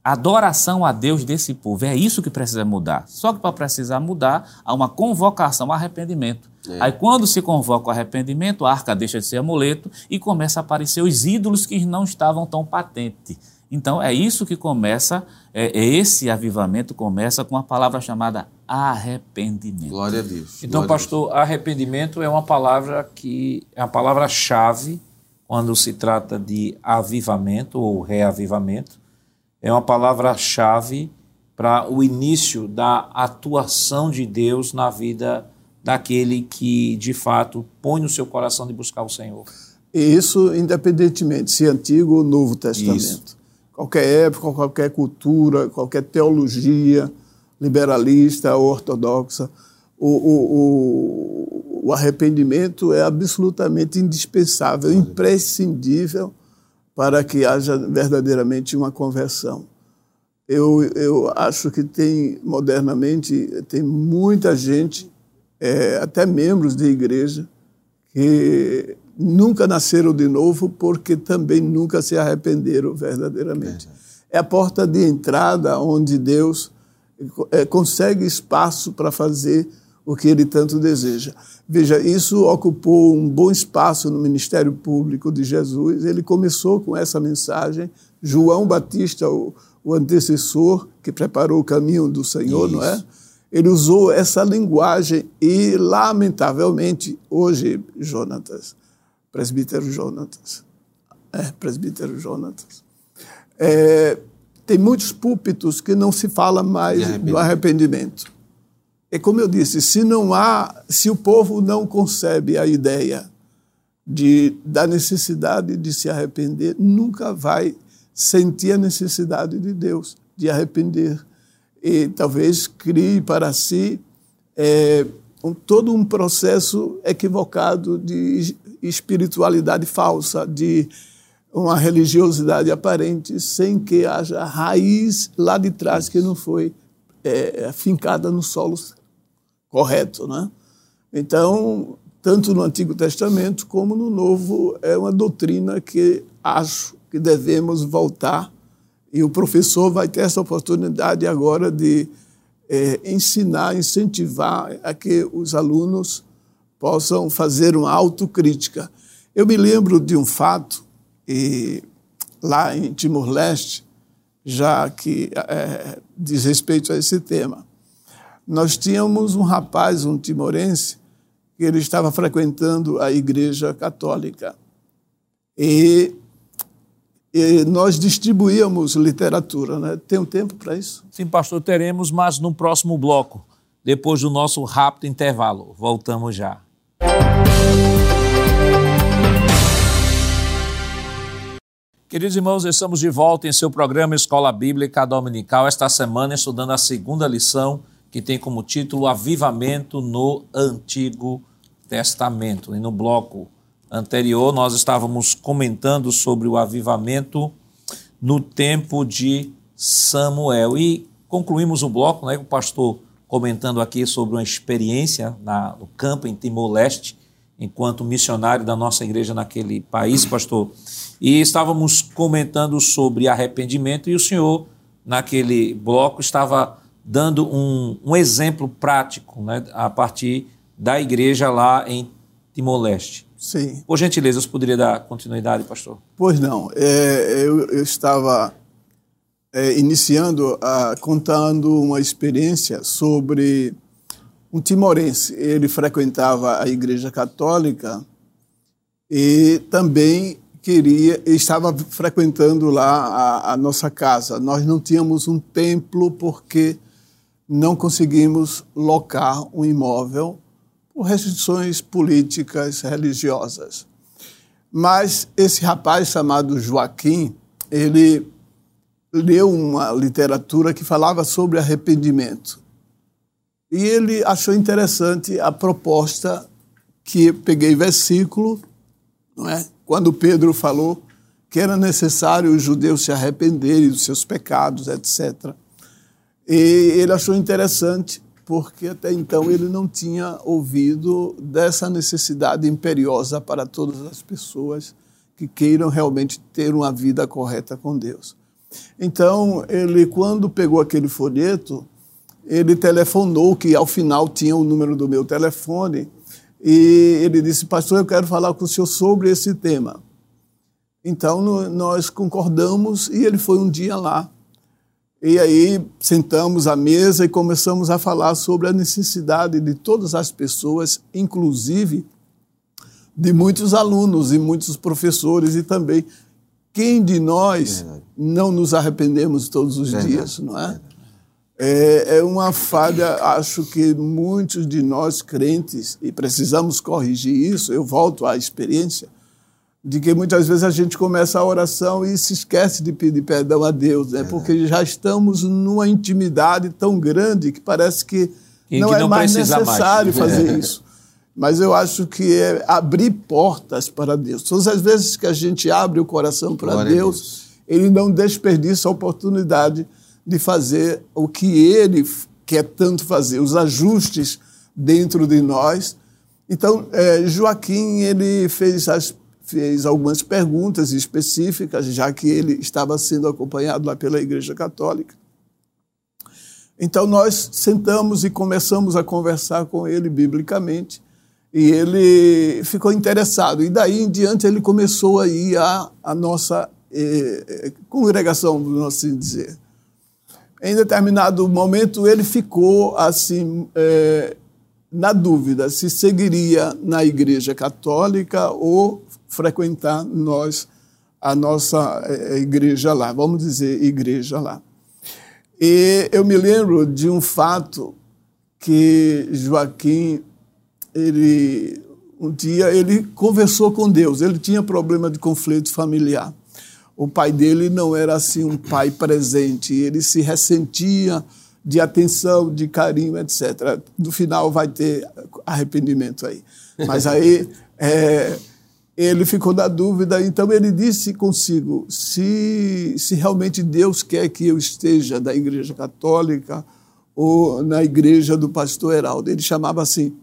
adoração a Deus desse povo. É isso que precisa mudar. Só que para precisar mudar, há uma convocação ao arrependimento. É. Aí, quando se convoca o arrependimento, a arca deixa de ser amuleto e começa a aparecer os ídolos que não estavam tão patentes. Então, é isso que começa, é, é esse avivamento começa com a palavra chamada arrependimento. Glória a Deus. Então, Glória pastor, Deus. arrependimento é uma palavra que é a palavra-chave quando se trata de avivamento ou reavivamento é uma palavra-chave para o início da atuação de Deus na vida daquele que, de fato, põe no seu coração de buscar o Senhor. Isso independentemente se é Antigo ou Novo Testamento. Isso. Qualquer época, qualquer cultura, qualquer teologia liberalista ou ortodoxa, o, o, o, o arrependimento é absolutamente indispensável, imprescindível para que haja verdadeiramente uma conversão. Eu, eu acho que tem, modernamente, tem muita gente, é, até membros de igreja, que nunca nasceram de novo porque também nunca se arrependeram verdadeiramente. É, é a porta de entrada onde Deus é, consegue espaço para fazer o que ele tanto deseja. Veja, isso ocupou um bom espaço no ministério público de Jesus. Ele começou com essa mensagem. João Batista, o, o antecessor que preparou o caminho do Senhor, isso. não é? Ele usou essa linguagem e, lamentavelmente, hoje, Jonatas, presbítero Jonatas, é, presbítero Jonatas, é, tem muitos púlpitos que não se fala mais arrependimento. do arrependimento. É como eu disse, se não há, se o povo não concebe a ideia de, da necessidade de se arrepender, nunca vai sentir a necessidade de Deus de arrepender. E talvez crie para si é, um, todo um processo equivocado de espiritualidade falsa, de uma religiosidade aparente, sem que haja raiz lá de trás que não foi é, fincada no solo correto, né? Então, tanto no Antigo Testamento como no Novo, é uma doutrina que acho que devemos voltar e o professor vai ter essa oportunidade agora de é, ensinar, incentivar a que os alunos possam fazer uma autocrítica. Eu me lembro de um fato, e lá em Timor-Leste, já que é, diz respeito a esse tema nós tínhamos um rapaz, um timorense, que ele estava frequentando a igreja católica. E, e nós distribuíamos literatura, né? Tem um tempo para isso? Sim, pastor, teremos, mas no próximo bloco, depois do nosso rápido intervalo. Voltamos já. Queridos irmãos, estamos de volta em seu programa Escola Bíblica Dominical, esta semana estudando a segunda lição que tem como título Avivamento no Antigo Testamento. E no bloco anterior nós estávamos comentando sobre o avivamento no tempo de Samuel. E concluímos o bloco, né, o pastor comentando aqui sobre uma experiência na, no campo em Timor-Leste, enquanto missionário da nossa igreja naquele país, pastor. E estávamos comentando sobre arrependimento e o senhor, naquele bloco, estava dando um, um exemplo prático né, a partir da igreja lá em Timor-Leste. Sim. Por gentileza, você poderia dar continuidade, pastor? Pois não. É, eu, eu, estava é, iniciando, a, contando uma experiência sobre um timorense. Ele frequentava a igreja católica e também queria, estava frequentando lá a, a nossa casa. Nós não tínhamos um templo porque não conseguimos locar um imóvel por restrições políticas, religiosas. Mas esse rapaz chamado Joaquim, ele leu uma literatura que falava sobre arrependimento. E ele achou interessante a proposta que peguei versículo, não é? Quando Pedro falou que era necessário os judeus se arrependerem dos seus pecados, etc. E ele achou interessante porque até então ele não tinha ouvido dessa necessidade imperiosa para todas as pessoas que queiram realmente ter uma vida correta com Deus. Então, ele, quando pegou aquele folheto, ele telefonou, que ao final tinha o número do meu telefone, e ele disse: Pastor, eu quero falar com o senhor sobre esse tema. Então, nós concordamos e ele foi um dia lá e aí sentamos à mesa e começamos a falar sobre a necessidade de todas as pessoas, inclusive de muitos alunos e muitos professores e também quem de nós não nos arrependemos todos os dias, não é? é? É uma falha, acho que muitos de nós crentes, e precisamos corrigir isso, eu volto à experiência, de que muitas vezes a gente começa a oração e se esquece de pedir perdão a Deus, né? É. porque já estamos numa intimidade tão grande que parece que, não, que é não mais necessário mais. [laughs] fazer isso. Mas eu acho que é abrir portas para Deus. Todas as vezes que a gente abre o coração para Deus, Deus, Ele não desperdiça a oportunidade de fazer o que Ele quer tanto fazer, os ajustes dentro de nós. Então, é, Joaquim, ele fez as fez algumas perguntas específicas, já que ele estava sendo acompanhado lá pela Igreja Católica. Então nós sentamos e começamos a conversar com ele biblicamente e ele ficou interessado. E daí em diante ele começou a ir à, à nossa eh, eh congregação, vamos assim dizer. Em determinado momento ele ficou assim eh, na dúvida se seguiria na Igreja Católica ou frequentar nós a nossa eh, igreja lá, vamos dizer igreja lá. E eu me lembro de um fato que Joaquim, ele um dia ele conversou com Deus, ele tinha problema de conflito familiar. O pai dele não era assim um pai presente, ele se ressentia de atenção, de carinho, etc. No final vai ter arrependimento aí. Mas aí [laughs] é, ele ficou na dúvida, então ele disse consigo: se, se realmente Deus quer que eu esteja na Igreja Católica ou na igreja do pastor Heraldo, ele chamava assim.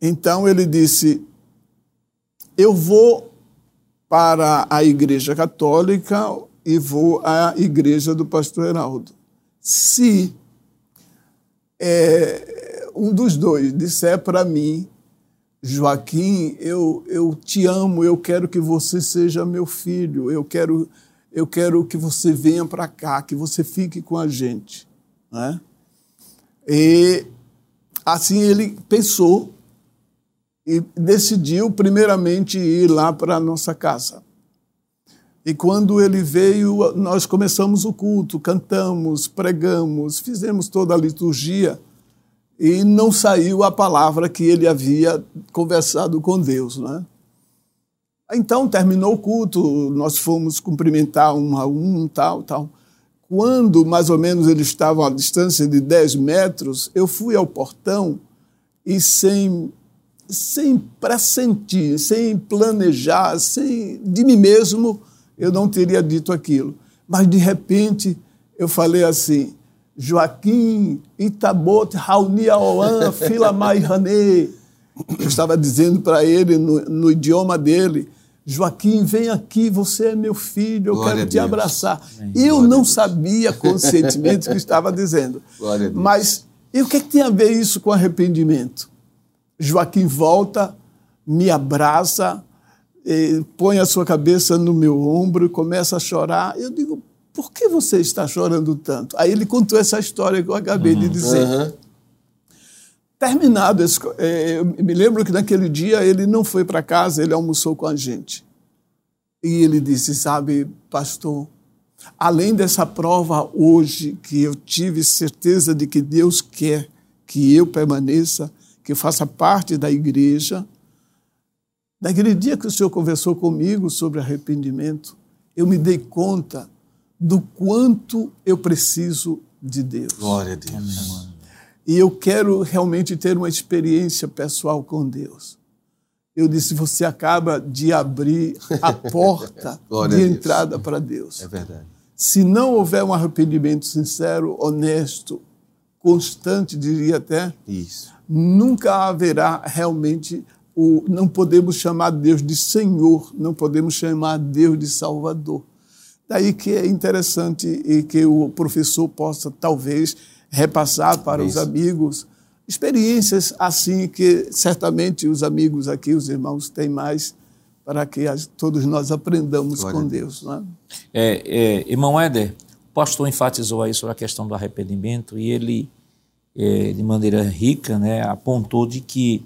Então ele disse: Eu vou para a Igreja Católica e vou à igreja do pastor Heraldo. Se é, um dos dois disser para mim Joaquim, eu, eu te amo, eu quero que você seja meu filho, eu quero, eu quero que você venha para cá, que você fique com a gente. Né? E assim ele pensou e decidiu, primeiramente, ir lá para a nossa casa. E quando ele veio, nós começamos o culto, cantamos, pregamos, fizemos toda a liturgia e não saiu a palavra que ele havia conversado com Deus. Né? Então terminou o culto, nós fomos cumprimentar um a um, tal, tal. Quando mais ou menos eles estavam a distância de 10 metros, eu fui ao portão e sem, sem pressentir, sem planejar, sem de mim mesmo, eu não teria dito aquilo. Mas de repente eu falei assim: Joaquim, Itabot, Rauni Aoan, [laughs] Fila Maihane. Eu estava dizendo para ele, no, no, idioma dele, Joaquim, vem aqui, você é meu filho, eu Glória quero te abraçar. eu Glória não sabia conscientemente o que estava dizendo. [laughs] Mas e o que, é que tem a ver isso com arrependimento? Joaquim volta, me abraça, põe a sua cabeça no meu ombro e começa a chorar. Eu digo, por que você está chorando tanto? Aí ele contou essa história que eu acabei uhum. de dizer. Uhum. Terminado, esse, eu me lembro que naquele dia ele não foi para casa, ele almoçou com a gente. E ele disse: Sabe, pastor, além dessa prova hoje, que eu tive certeza de que Deus quer que eu permaneça, que faça parte da igreja, naquele dia que o Senhor conversou comigo sobre arrependimento, eu me dei conta do quanto eu preciso de Deus. Glória a Deus. E eu quero realmente ter uma experiência pessoal com Deus. Eu disse: você acaba de abrir a [laughs] porta de entrada para Deus. É verdade. Se não houver um arrependimento sincero, honesto, constante, diria até, Isso. nunca haverá realmente o. Não podemos chamar Deus de Senhor, não podemos chamar Deus de Salvador. Daí que é interessante e que o professor possa, talvez, repassar para Isso. os amigos experiências assim que certamente os amigos aqui, os irmãos, têm mais para que todos nós aprendamos Glória com Deus. Deus é? É, é, irmão Éder, o pastor enfatizou aí sobre a questão do arrependimento e ele, é, de maneira rica, né, apontou de que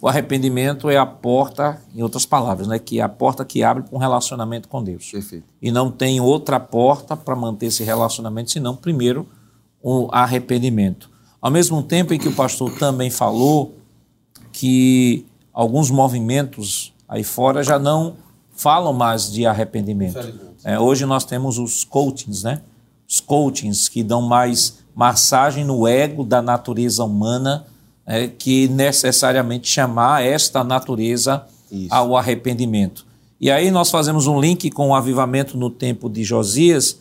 o arrependimento é a porta, em outras palavras, né, que é a porta que abre para um relacionamento com Deus. Perfeito. E não tem outra porta para manter esse relacionamento, senão primeiro o arrependimento. Ao mesmo tempo em que o pastor também falou que alguns movimentos aí fora já não falam mais de arrependimento. É, hoje nós temos os coachings, né? Os coachings que dão mais massagem no ego da natureza humana é, que necessariamente chamar esta natureza Isso. ao arrependimento. E aí nós fazemos um link com o avivamento no tempo de Josias,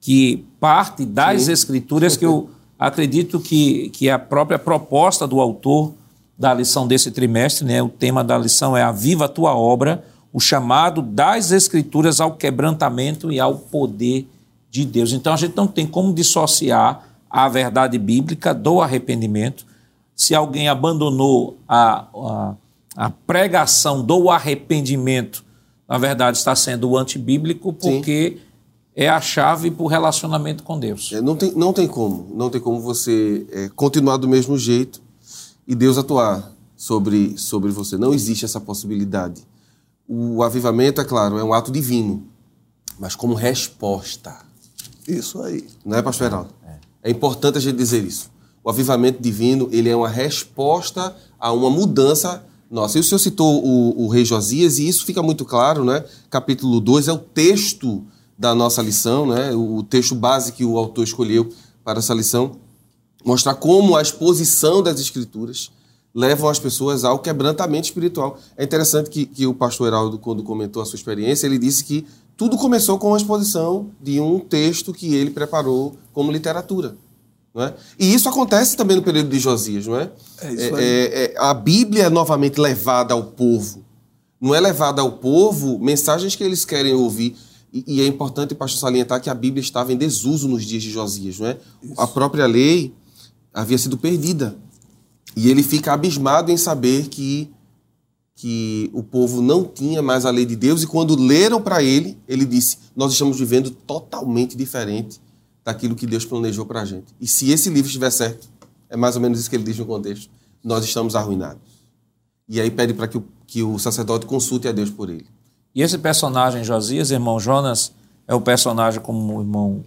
que parte das Sim. escrituras que eu [laughs] acredito que, que é a própria proposta do autor da lição desse trimestre, né? o tema da lição é Aviva a tua obra, o chamado das escrituras ao quebrantamento e ao poder de Deus. Então a gente não tem como dissociar a verdade bíblica do arrependimento se alguém abandonou a, a, a pregação do arrependimento, na verdade está sendo antibíblico, porque Sim. é a chave para o relacionamento com Deus. É, não, tem, não tem como, não tem como você é, continuar do mesmo jeito e Deus atuar sobre, sobre você. Não existe essa possibilidade. O avivamento, é claro, é um ato divino, mas como resposta. Isso aí. Não é, pastor Heraldo? É. é importante a gente dizer isso o avivamento divino ele é uma resposta a uma mudança nossa. E o senhor citou o, o rei Josias, e isso fica muito claro, né? Capítulo 2 é o texto da nossa lição, né? o texto base que o autor escolheu para essa lição, mostrar como a exposição das escrituras levam as pessoas ao quebrantamento espiritual. É interessante que, que o pastor Heraldo, quando comentou a sua experiência, ele disse que tudo começou com a exposição de um texto que ele preparou como literatura. É? E isso acontece também no período de Josias, não é? É isso aí. É, é, a Bíblia é novamente levada ao povo. Não é levada ao povo mensagens que eles querem ouvir. E, e é importante, pastor, salientar que a Bíblia estava em desuso nos dias de Josias, não é? Isso. A própria lei havia sido perdida. E ele fica abismado em saber que, que o povo não tinha mais a lei de Deus. E quando leram para ele, ele disse: Nós estamos vivendo totalmente diferente daquilo que Deus planejou para a gente. E se esse livro estiver certo, é mais ou menos isso que ele diz no contexto, nós estamos arruinados. E aí pede para que, que o sacerdote consulte a Deus por ele. E esse personagem, Josias, irmão Jonas, é o personagem, como o irmão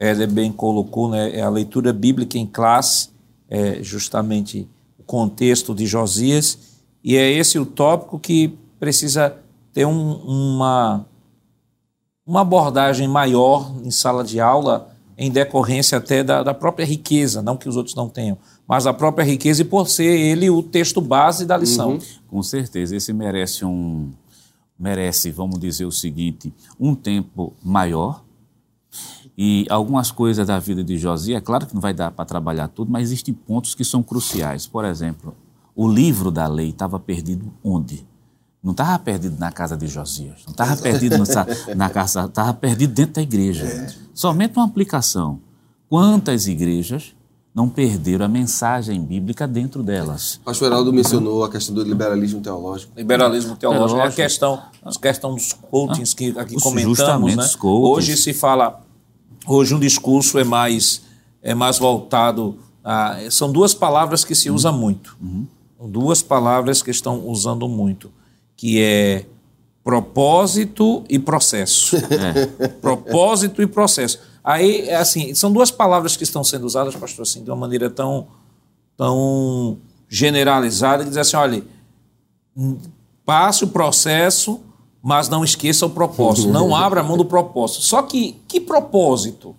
Éder bem colocou, né? é a leitura bíblica em classe, é justamente o contexto de Josias, e é esse o tópico que precisa ter um, uma, uma abordagem maior em sala de aula, em decorrência até da, da, própria riqueza, não que os outros não tenham, mas a própria riqueza e por ser ele o texto base da lição. Uhum. Com certeza, esse merece um merece, vamos dizer o seguinte, um tempo maior. E algumas coisas da vida de Josias, é claro que não vai dar para trabalhar tudo, mas existem pontos que são cruciais. Por exemplo, o livro da lei estava perdido onde? Não estava perdido na casa de Josias, não estava perdido na casa, estava perdido dentro da igreja. É. Somente uma aplicação. Quantas igrejas não perderam a mensagem bíblica dentro delas? O pastor Heraldo mencionou a questão do liberalismo teológico. Liberalismo teológico é a questão, a questão dos coachings que aqui comentamos. Né? Hoje se fala, hoje um discurso é mais, é mais voltado a, são duas palavras que se usa muito. Uhum. Duas palavras que estão usando muito que é propósito e processo. [laughs] É. propósito e processo. Aí, é assim, são duas palavras que estão sendo usadas, pastor, assim, de uma maneira tão, tão generalizada, que diz assim, olha, passe o processo, mas não esqueça o propósito. [laughs] Não abra a mão do propósito. Só que, que propósito?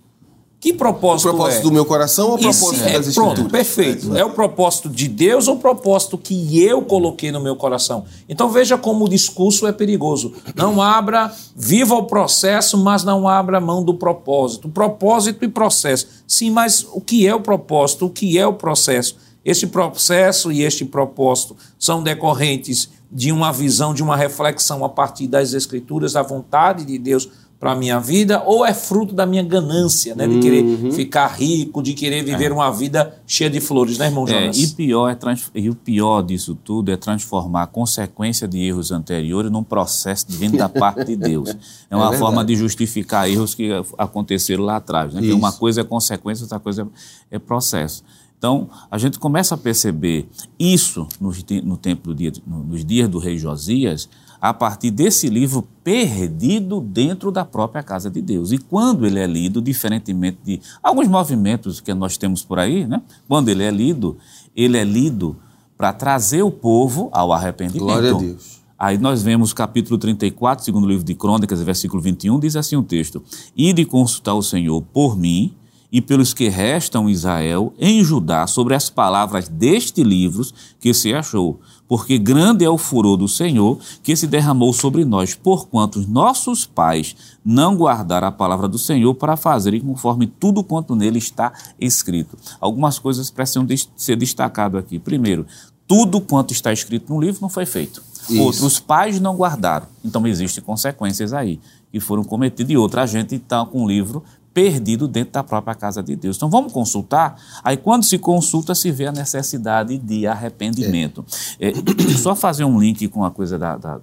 Que propósito, o propósito é? do meu coração ou o propósito é, das escrituras? Pronto, perfeito. É. é o propósito de Deus ou o propósito que eu coloquei no meu coração? Então veja como o discurso é perigoso. Não abra, viva o processo, mas não abra a mão do propósito. Propósito e processo. Sim, mas o que é o propósito? O que é o processo? Este processo e este propósito são decorrentes de uma visão, de uma reflexão a partir das Escrituras, da vontade de Deus para a minha vida, ou é fruto da minha ganância, né? De querer uhum. ficar rico, de querer viver é. uma vida cheia de flores, né, irmão é, Jonas? É, e, pior é e o pior disso tudo é transformar a consequência de erros anteriores num processo de vindo da parte de Deus. [laughs] É uma é forma de justificar erros que aconteceram lá atrás. Né? uma coisa é consequência, outra coisa é processo. Então, a gente começa a perceber isso no, no tempo do dia, nos dias do rei Josias, a partir desse livro perdido dentro da própria casa de Deus. E quando ele é lido, diferentemente de alguns movimentos que nós temos por aí, né? quando ele é lido, ele é lido para trazer o povo ao arrependimento. Glória a Deus. Aí nós vemos capítulo 34, segundo livro de Crônicas, versículo 21, diz assim o texto: Ide consultar o Senhor por mim e pelos que restam Israel em Judá sobre as palavras deste livro que se achou, porque grande é o furor do Senhor que se derramou sobre nós, porquanto os nossos pais não guardaram a palavra do Senhor para fazerem conforme tudo quanto nele está escrito. Algumas coisas precisam ser destacado aqui. Primeiro, tudo quanto está escrito no livro não foi feito. Isso. Outros pais não guardaram. Então existem consequências aí que foram cometidas e outra gente está com o livro perdido dentro da própria casa de Deus. Então vamos consultar. Aí quando se consulta, se vê a necessidade de arrependimento. É. É, só fazer um link com a coisa da, da,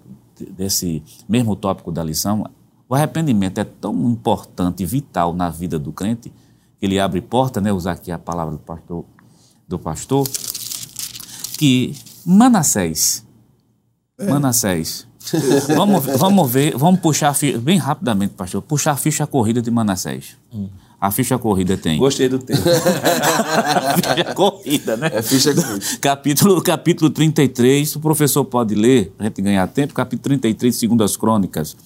desse mesmo tópico da lição. O arrependimento é tão importante e vital na vida do crente que ele abre porta, né? Usar aqui a palavra do pastor, do pastor que Manassés, é. Manassés [laughs] vamos, vamos ver, vamos puxar bem rapidamente, pastor, puxar a ficha corrida de Manassés. Hum. A ficha corrida tem. Gostei do tempo. [laughs] ficha corrida, né? É ficha corrida. Capítulo, capítulo 33, o professor pode ler, para a gente ganhar tempo, capítulo 33, segundo as crônicas.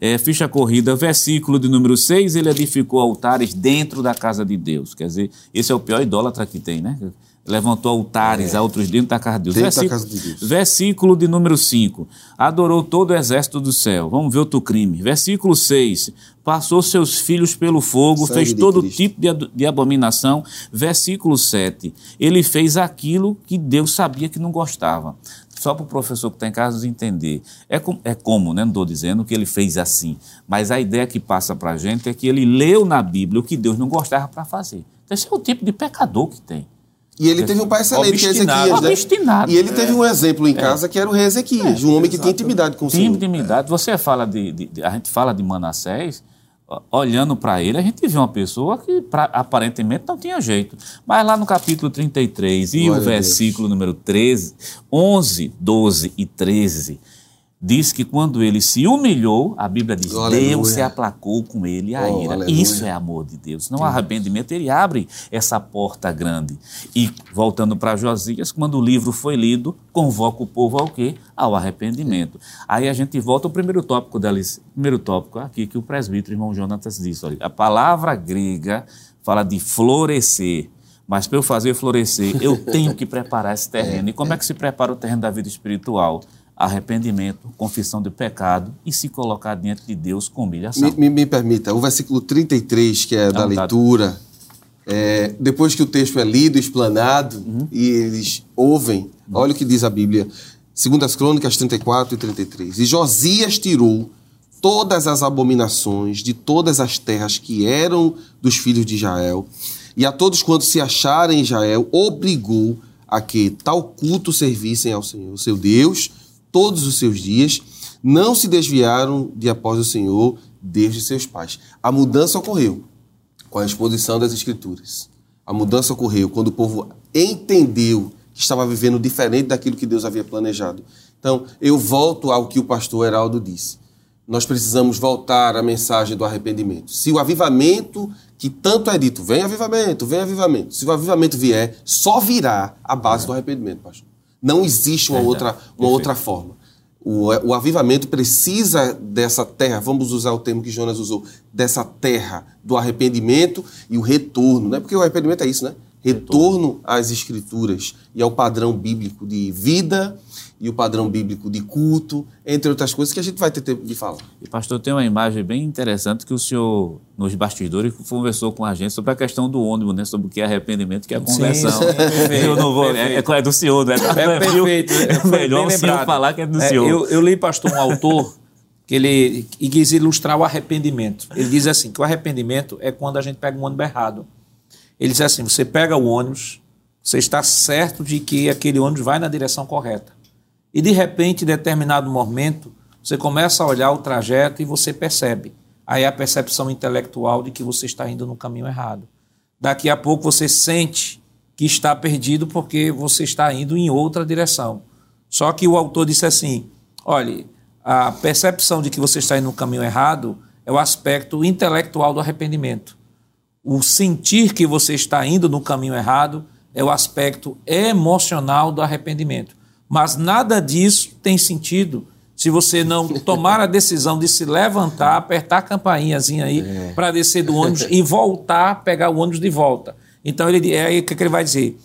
É, ficha corrida, versículo de número 6, ele edificou altares dentro da casa de Deus. Quer dizer, esse é o pior idólatra que tem, né? Levantou altares é. a outros dentro da casa de Deus. Dentro versículo, da casa de Deus. Versículo de número 5. Adorou todo o exército do céu. Vamos ver outro crime. Versículo 6. Passou seus filhos pelo fogo, Sangue fez todo Cristo. tipo de, de abominação. Versículo 7. Ele fez aquilo que Deus sabia que não gostava. Só para o professor que está em casa entender. É, com, é como, né? não estou dizendo que ele fez assim, mas a ideia que passa para a gente é que ele leu na Bíblia o que Deus não gostava para fazer. Esse é o tipo de pecador que tem. E ele teve um pai excelente, que é Ezequias. Né? E ele teve um exemplo em é. casa que era o rei Ezequias, é, um homem que tinha intimidade com o Senhor. Tinha intimidade. Você fala de, de, de, A gente fala de Manassés, olhando para ele, a gente vê uma pessoa que pra, aparentemente não tinha jeito. Mas lá no capítulo 33 e Glória o versículo número 13, 11, 12 e 13 diz que quando ele se humilhou, a Bíblia diz, aleluia. Deus se aplacou com ele a oh, ira. Aleluia. Isso é amor de Deus. Não arrependimento, ele abre essa porta grande. E voltando para Josias, quando o livro foi lido, convoca o povo ao quê? Ao arrependimento. Aí a gente volta ao primeiro tópico dela, primeiro tópico aqui que o presbítero irmão Jonatas disse. Olha, a palavra grega fala de florescer. Mas para eu fazer florescer, eu tenho que preparar esse terreno. E como é que se prepara o terreno da vida espiritual? Arrependimento, confissão de pecado e se colocar diante de Deus com humilhação. Me, me, me permita, o versículo 33, que é da leitura, é, depois que o texto é lido, explanado, uhum. e eles ouvem Olha o que diz a Bíblia, segundo as Crônicas 34 e 33. E Josias tirou todas as abominações de todas as terras que eram dos filhos de Israel, e a todos quantos se acharem em Israel, obrigou a que tal culto servissem ao Senhor, seu Deus, todos os seus dias, não se desviaram de após o Senhor desde seus pais. A mudança ocorreu com a exposição das Escrituras. A mudança ocorreu quando o povo entendeu que estava vivendo diferente daquilo que Deus havia planejado. Então, eu volto ao que o pastor Heraldo disse. Nós precisamos voltar à mensagem do arrependimento. Se o avivamento que tanto é dito, vem avivamento, vem avivamento. Se o avivamento vier, só virá a base do arrependimento, pastor. Não existe uma, outra, uma outra forma. O, o, avivamento precisa dessa terra, vamos usar o termo que Jonas usou, dessa terra do arrependimento e o retorno, né? Porque o arrependimento é isso, né? Retorno às escrituras e ao padrão bíblico de vida e o padrão bíblico de culto, entre outras coisas que a gente vai ter tempo de falar. E pastor, tem uma imagem bem interessante que o senhor, nos bastidores, conversou com a gente sobre a questão do ônibus, né? Sobre o que é arrependimento, que é conversão. Sim, sim. Eu não vou. É, é, do senhor, né? É perfeito. É melhor o senhor falar que é do é, senhor. Eu, eu li, pastor, um autor que ele e quis ilustrar o arrependimento. Ele diz assim: que o arrependimento é quando a gente pega um ônibus errado. Ele diz assim: você pega o ônibus, você está certo de que aquele ônibus vai na direção correta e de repente, em determinado momento, você começa a olhar o trajeto e você percebe. Aí a percepção intelectual de que você está indo no caminho errado. Daqui a pouco você sente que está perdido porque você está indo em outra direção. Só que o autor disse assim: olhe, a percepção de que você está indo no caminho errado é o aspecto intelectual do arrependimento. O sentir que você está indo no caminho errado é o aspecto emocional do arrependimento. Mas nada disso tem sentido se você não [laughs] tomar a decisão de se levantar, apertar a campainhazinha aí é. para descer do ônibus [laughs] e voltar, pegar o ônibus de volta. Então ele é aí o que, ele vai dizer.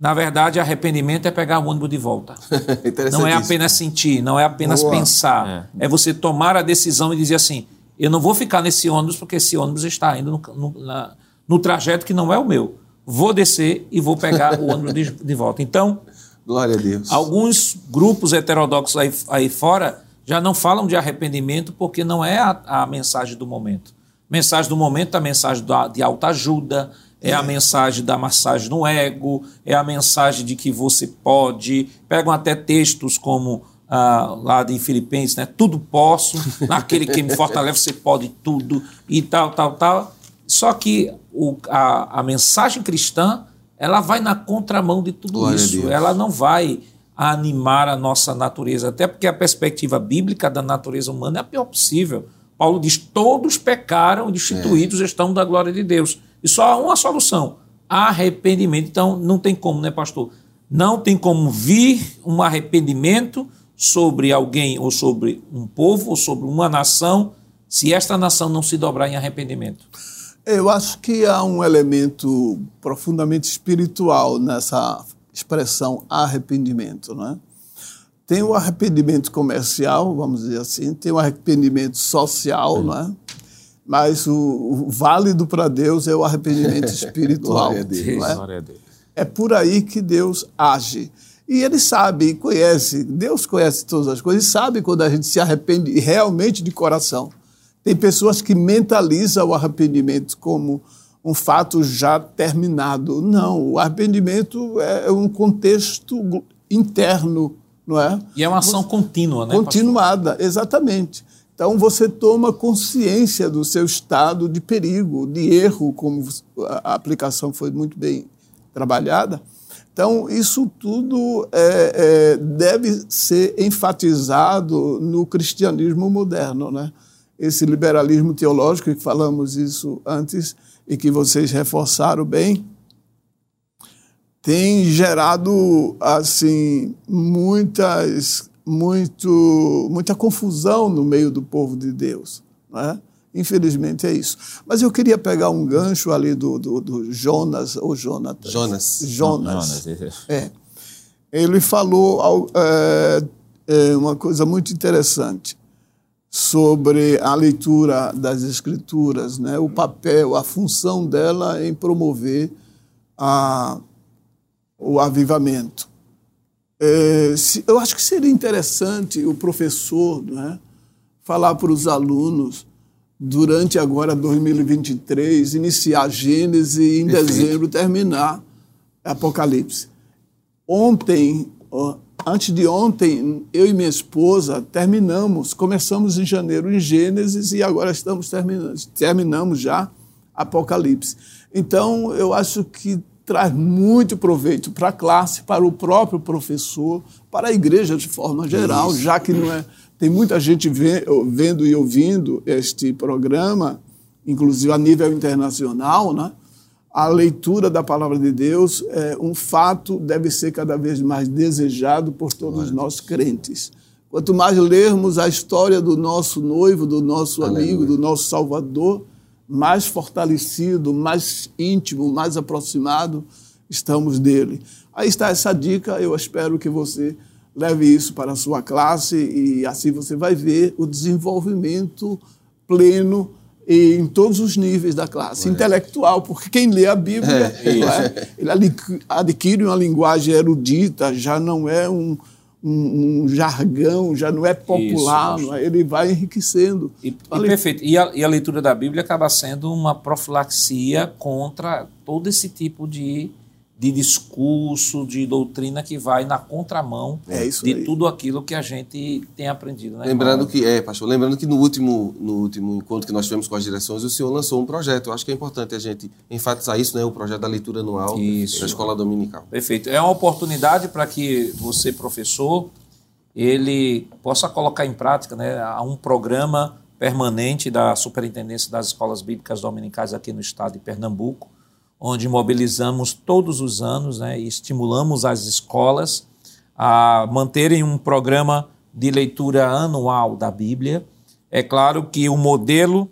Na verdade, arrependimento é pegar o ônibus de volta. [laughs] não é apenas sentir, não é apenas Boa. pensar. É. é. você tomar a decisão e dizer assim: eu não vou ficar nesse ônibus porque esse ônibus está indo no, no, na, no trajeto que não é o meu. Vou descer e vou pegar o ônibus de, de volta. Então, Glória a Deus. Alguns grupos heterodoxos aí, aí fora já não falam de arrependimento porque não é a, a mensagem do momento. Mensagem do momento é a mensagem de autoajuda, é a mensagem da massagem no ego, é a mensagem de que você pode. Pegam até textos como ah, lá de Filipenses, né? Tudo posso, naquele que me fortalece, você pode tudo, e tal, tal, tal. Só que o, a, a mensagem cristã ela vai na contramão de tudo Glória isso. Ela não vai animar a nossa natureza, até porque a perspectiva bíblica da natureza humana é a pior possível. Paulo diz: todos pecaram, destituídos é. estão da glória de Deus. E só há uma solução: arrependimento. Então, não tem como, né, pastor? Não tem como vir um arrependimento sobre alguém, ou sobre um povo, ou sobre uma nação, se esta nação não se dobrar em arrependimento. Eu acho que há um elemento profundamente espiritual nessa expressão arrependimento, não é? Tem o arrependimento comercial, vamos dizer assim, tem o arrependimento social, não é? Mas o, o válido para Deus é o arrependimento [laughs] espiritual. Glória a Deus. É? Glória a Deus. é por aí que Deus age. E ele sabe, conhece, Deus conhece todas as coisas e sabe quando a gente se arrepende realmente de coração. Tem pessoas que mentalizam o arrependimento como um fato já terminado. Não, o arrependimento é um contexto interno, não é? E é uma ação contínua, né? Continuada, pastor? exatamente. Então você toma consciência do seu estado de perigo, de erro, como a aplicação foi muito bem trabalhada. Então, isso tudo é, é, deve ser enfatizado no cristianismo moderno, né? esse liberalismo teológico, que falamos isso antes e que vocês reforçaram bem, tem gerado assim muitas muito muita confusão no meio do povo de Deus, né? Infelizmente é isso. Mas eu queria pegar um gancho ali do, do, do Jonas ou Jonatas. Jonas. Jonas. Jonas. É. Ele falou é, é, uma coisa muito interessante sobre a leitura das escrituras, né? o papel, a função dela em promover a, o avivamento. É, se, eu acho que seria interessante o professor né, falar para os alunos durante agora 2023, iniciar Gênesis e em Perfeito. dezembro terminar Apocalipse. Ontem, antes de ontem, eu e minha esposa terminamos, começamos em janeiro em Gênesis e agora estamos terminando, terminamos já Apocalipse. Então, eu acho que traz muito proveito para a classe, para o próprio professor, para a igreja de forma geral, Isso. já que não é tem muita gente vendo e ouvindo este programa, inclusive a nível internacional, né? A leitura da palavra de Deus é um fato deve ser cada vez mais desejado por todos nós crentes. Quanto mais lermos a história do nosso noivo, do nosso Aleluia. amigo, do nosso Salvador, mais fortalecido, mais íntimo, mais aproximado estamos dele. Aí está essa dica, eu espero que você leve isso para a sua classe e assim você vai ver o desenvolvimento pleno em todos os níveis da classe, é. intelectual, porque quem lê a Bíblia, é, é, ele adquire uma linguagem erudita, já não é um, um, um jargão, já não é popular, Isso, ele vai enriquecendo. E, e perfeito. E a, e a, leitura da Bíblia acaba sendo uma profilaxia contra todo esse tipo de, de discurso, de doutrina que vai na contramão é de aí. tudo aquilo que a gente tem aprendido. Né, lembrando que, é, pastor, lembrando que no último, no último encontro que nós tivemos com as direções, o senhor lançou um projeto. Eu acho que é importante a gente enfatizar isso, né? O projeto da leitura anual isso. da escola dominical. Perfeito. É uma oportunidade para que você, professor, ele possa colocar em prática né, um programa permanente da Superintendência das Escolas Bíblicas Dominicais aqui no estado de Pernambuco, onde mobilizamos todos os anos né, e estimulamos as escolas a manterem um programa de leitura anual da Bíblia. É claro que o modelo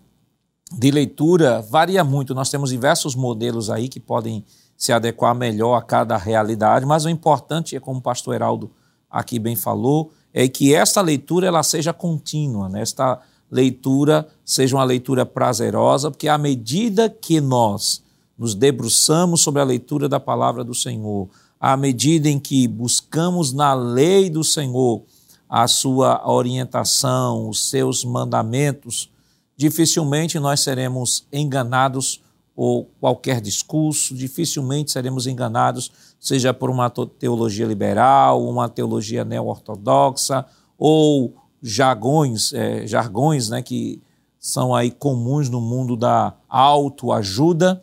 de leitura varia muito, nós temos diversos modelos aí que podem se adequar melhor a cada realidade, mas o importante é, como o pastor Heraldo aqui bem falou, é que esta leitura ela seja contínua, né? esta leitura seja uma leitura prazerosa, porque à medida que nós nos debruçamos sobre a leitura da palavra do Senhor, à medida em que buscamos na lei do Senhor a sua orientação, os seus mandamentos, dificilmente nós seremos enganados por qualquer discurso, dificilmente seremos enganados, seja por uma teologia liberal, uma teologia neo-ortodoxa ou jargões, é, jargões né, que são aí comuns no mundo da autoajuda.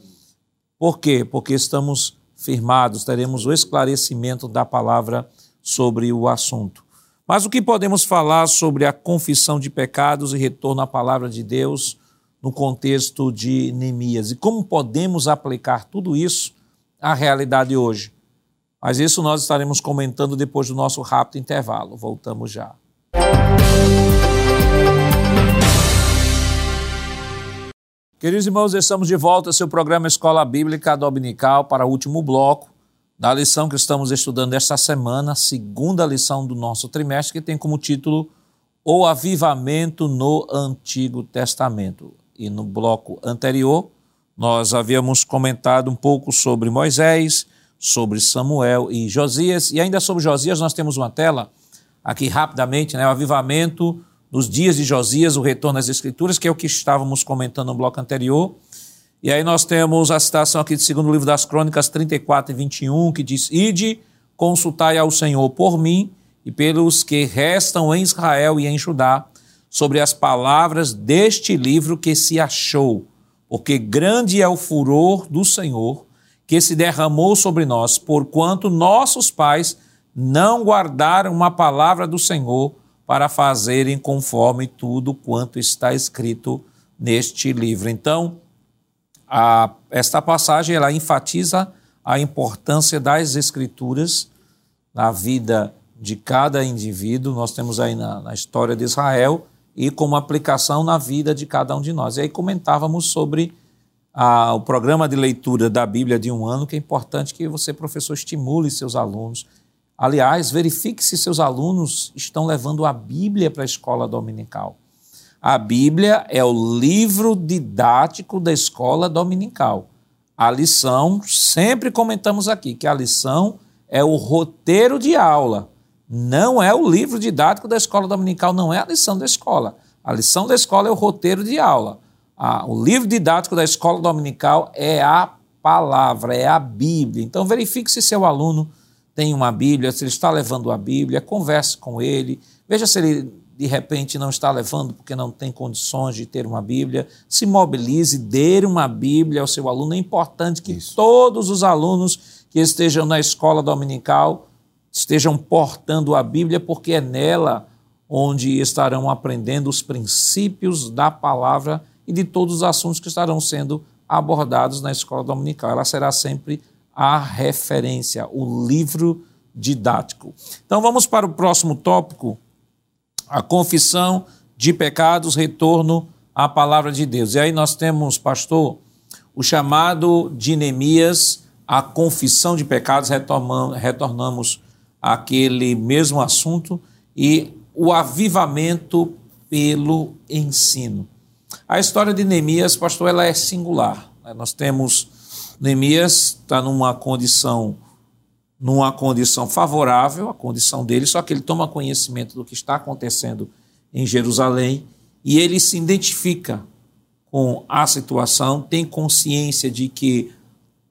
Por quê? Porque estamos firmados, teremos o esclarecimento da palavra sobre o assunto. Mas o que podemos falar sobre a confissão de pecados e retorno à palavra de Deus no contexto de Neemias? E como podemos aplicar tudo isso à realidade hoje? Mas isso nós estaremos comentando depois do nosso rápido intervalo. Voltamos já. Queridos irmãos, estamos de volta ao seu programa Escola Bíblica Dominical para o último bloco da lição que estamos estudando esta semana, segunda lição do nosso trimestre, que tem como título O Avivamento no Antigo Testamento. E no bloco anterior, nós havíamos comentado um pouco sobre Moisés, sobre Samuel e Josias, e ainda sobre Josias nós temos uma tela aqui rapidamente, né, o avivamento nos dias de Josias, o retorno às Escrituras, que é o que estávamos comentando no bloco anterior. E aí nós temos a citação aqui do segundo livro das Crônicas 34 e 21, que diz: Ide, consultai ao Senhor por mim e pelos que restam em Israel e em Judá, sobre as palavras deste livro que se achou, porque grande é o furor do Senhor que se derramou sobre nós, porquanto nossos pais não guardaram uma palavra do Senhor para fazerem conforme tudo quanto está escrito neste livro. Então, a, esta passagem ela enfatiza a importância das escrituras na vida de cada indivíduo. Nós temos aí na, na história de Israel e como aplicação na vida de cada um de nós. E aí comentávamos sobre a, o programa de leitura da Bíblia de um ano, que é importante que você, professor, estimule seus alunos Aliás, verifique se seus alunos estão levando a Bíblia para a escola dominical. A Bíblia é o livro didático da escola dominical. A lição, sempre comentamos aqui que a lição é o roteiro de aula, não é o livro didático da escola dominical, não é a lição da escola. A lição da escola é o roteiro de aula. Ah, o livro didático da escola dominical é a palavra, é a Bíblia. Então verifique se seu aluno tem uma Bíblia, se ele está levando a Bíblia, converse com ele, veja se ele de repente não está levando porque não tem condições de ter uma Bíblia, se mobilize, dê uma Bíblia ao seu aluno. É importante que Isso. todos os alunos que estejam na escola dominical estejam portando a Bíblia, porque é nela onde estarão aprendendo os princípios da palavra e de todos os assuntos que estarão sendo abordados na escola dominical. Ela será sempre a referência, o livro didático. Então vamos para o próximo tópico, a confissão de pecados, retorno à palavra de Deus. E aí nós temos, pastor, o chamado de Neemias, a confissão de pecados, retornamos àquele mesmo assunto, e o avivamento pelo ensino. A história de Neemias, pastor, ela é singular. Nós temos Neemias está numa condição numa condição favorável, a condição dele, só que ele toma conhecimento do que está acontecendo em Jerusalém e ele se identifica com a situação, tem consciência de que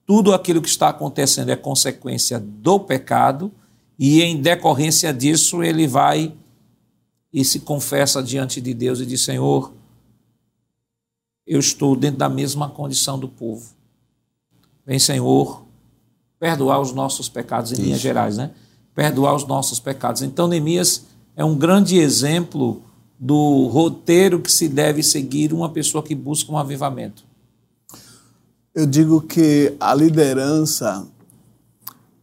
tudo aquilo que está acontecendo é consequência do pecado e em decorrência disso ele vai e se confessa diante de Deus e diz: Senhor, eu estou dentro da mesma condição do povo. Vem, Senhor, perdoar os nossos pecados, em Isso. linhas gerais, né? Perdoar os nossos pecados. Então, Neemias é um grande exemplo do roteiro que se deve seguir uma pessoa que busca um avivamento. Eu digo que a liderança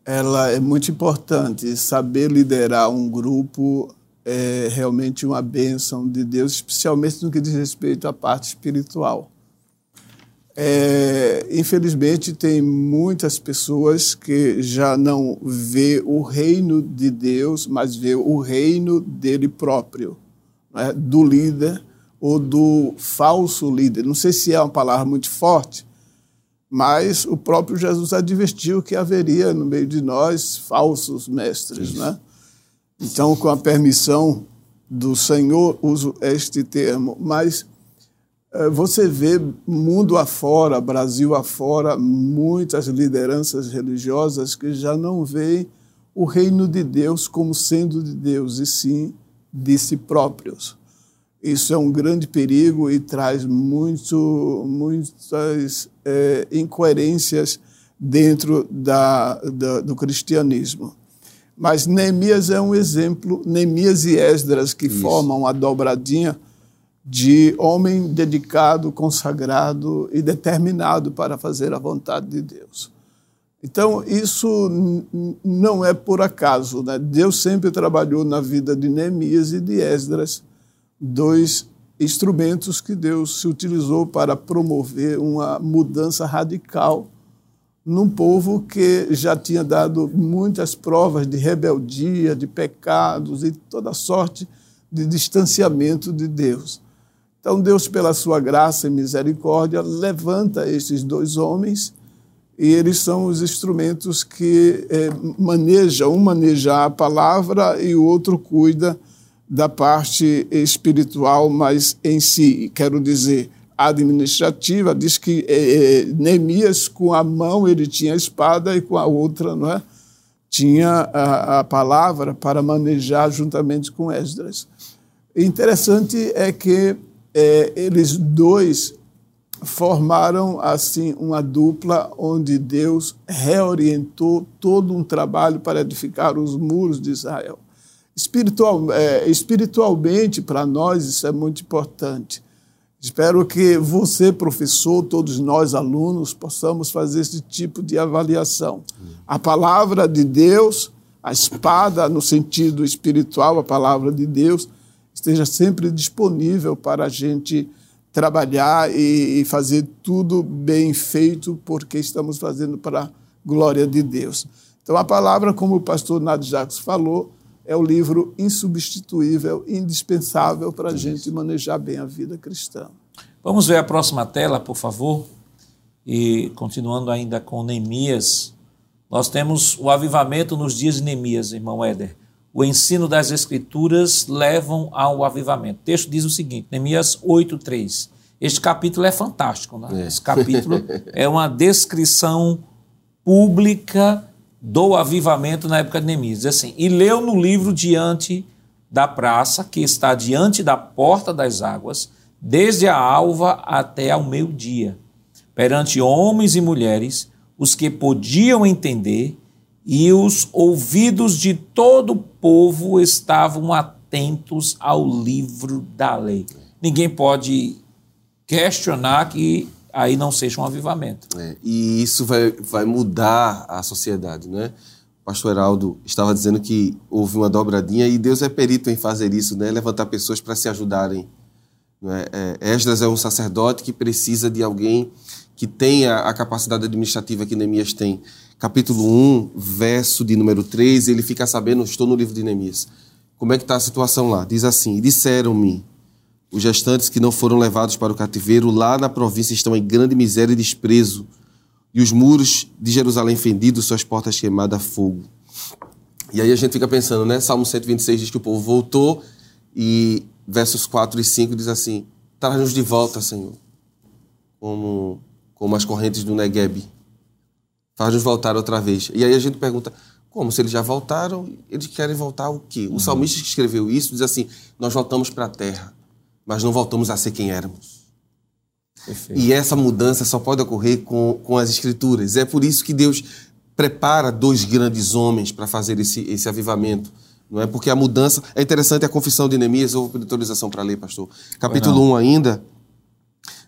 ela é muito importante. Saber liderar um grupo é realmente uma bênção de Deus, especialmente no que diz respeito à parte espiritual. É, infelizmente, tem muitas pessoas que já não vê o reino de Deus, mas vê o reino dele próprio, né? do líder ou do falso líder. Não sei se é uma palavra muito forte, mas o próprio Jesus advertiu que haveria no meio de nós falsos mestres. Né? Então, com a permissão do Senhor, uso este termo, mas você vê mundo afora, Brasil afora, muitas lideranças religiosas que já não veem o reino de Deus como sendo de Deus, e sim de si próprios. Isso é um grande perigo e traz muito, muitas é, incoerências dentro da, da, do cristianismo. Mas Neemias é um exemplo, Neemias e Esdras, que Isso. formam a dobradinha, de homem dedicado, consagrado e determinado para fazer a vontade de Deus. Então, isso não é por acaso. Né? Deus sempre trabalhou na vida de Neemias e de Esdras, dois instrumentos que Deus se utilizou para promover uma mudança radical num povo que já tinha dado muitas provas de rebeldia, de pecados e toda sorte de distanciamento de Deus. Então, Deus, pela sua graça e misericórdia, levanta esses dois homens e eles são os instrumentos que é, manejam, um maneja a palavra e o outro cuida da parte espiritual, mas em si, quero dizer, administrativa, diz que é, Neemias, com a mão, ele tinha a espada e com a outra, não é? tinha a, a palavra para manejar juntamente com Esdras. Interessante é que é, eles dois formaram assim uma dupla onde Deus reorientou todo um trabalho para edificar os muros de Israel. Espiritual, é, espiritualmente, para nós, isso é muito importante. Espero que você, professor, todos nós, alunos, possamos fazer esse tipo de avaliação. A palavra de Deus, a espada no sentido espiritual, a palavra de Deus, esteja sempre disponível para a gente trabalhar e, fazer tudo bem feito, porque estamos fazendo para a glória de Deus. Então, a palavra, como o pastor Nadio Jacques falou, é o livro insubstituível, indispensável para a gente manejar bem a vida cristã. Vamos ver a próxima tela, por favor. E continuando ainda com Neemias, nós temos o avivamento nos dias de Neemias, irmão Éder o ensino das Escrituras levam ao avivamento. O texto diz o seguinte, Neemias 8,3. Este capítulo é fantástico. Né? É. Esse capítulo é uma descrição pública do avivamento na época de Neemias. Diz assim, e leu no livro diante da praça, que está diante da porta das águas, desde a alva até ao meio-dia, perante homens e mulheres, os que podiam entender, e os ouvidos de todo o povo estavam atentos ao livro da lei. Ninguém pode questionar que aí não seja um avivamento. É, e isso vai, vai mudar a sociedade, né? O pastor Heraldo estava dizendo que houve uma dobradinha e Deus é perito em fazer isso, né? Levantar pessoas para se ajudarem. Né? É, Esdras é um sacerdote que precisa de alguém que tenha a capacidade administrativa que Neemias tem. Capítulo 1, verso de número 3, ele fica sabendo, estou no livro de Neemias, como é que está a situação lá. Diz assim, disseram-me, os gestantes que não foram levados para o cativeiro lá na província estão em grande miséria e desprezo, e os muros de Jerusalém fendidos, suas portas queimadas a fogo. E aí a gente fica pensando, né? Salmo 126 diz que o povo voltou e versos 4 e 5 diz assim: Traz-nos de volta, Senhor, como, como as correntes do Negueb. Faz-nos voltar outra vez. E aí a gente pergunta: como? Se eles já voltaram, eles querem voltar o quê? O uhum. salmista que escreveu isso diz assim: Nós voltamos para a terra mas não voltamos a ser quem éramos. Perfeito. E essa mudança só pode ocorrer com, com as Escrituras. É por isso que Deus prepara dois grandes homens para fazer esse, esse avivamento. Não é? Porque a mudança. É interessante a confissão de Neemias. Eu vou pedir autorização para ler, pastor. Capítulo 1 ainda,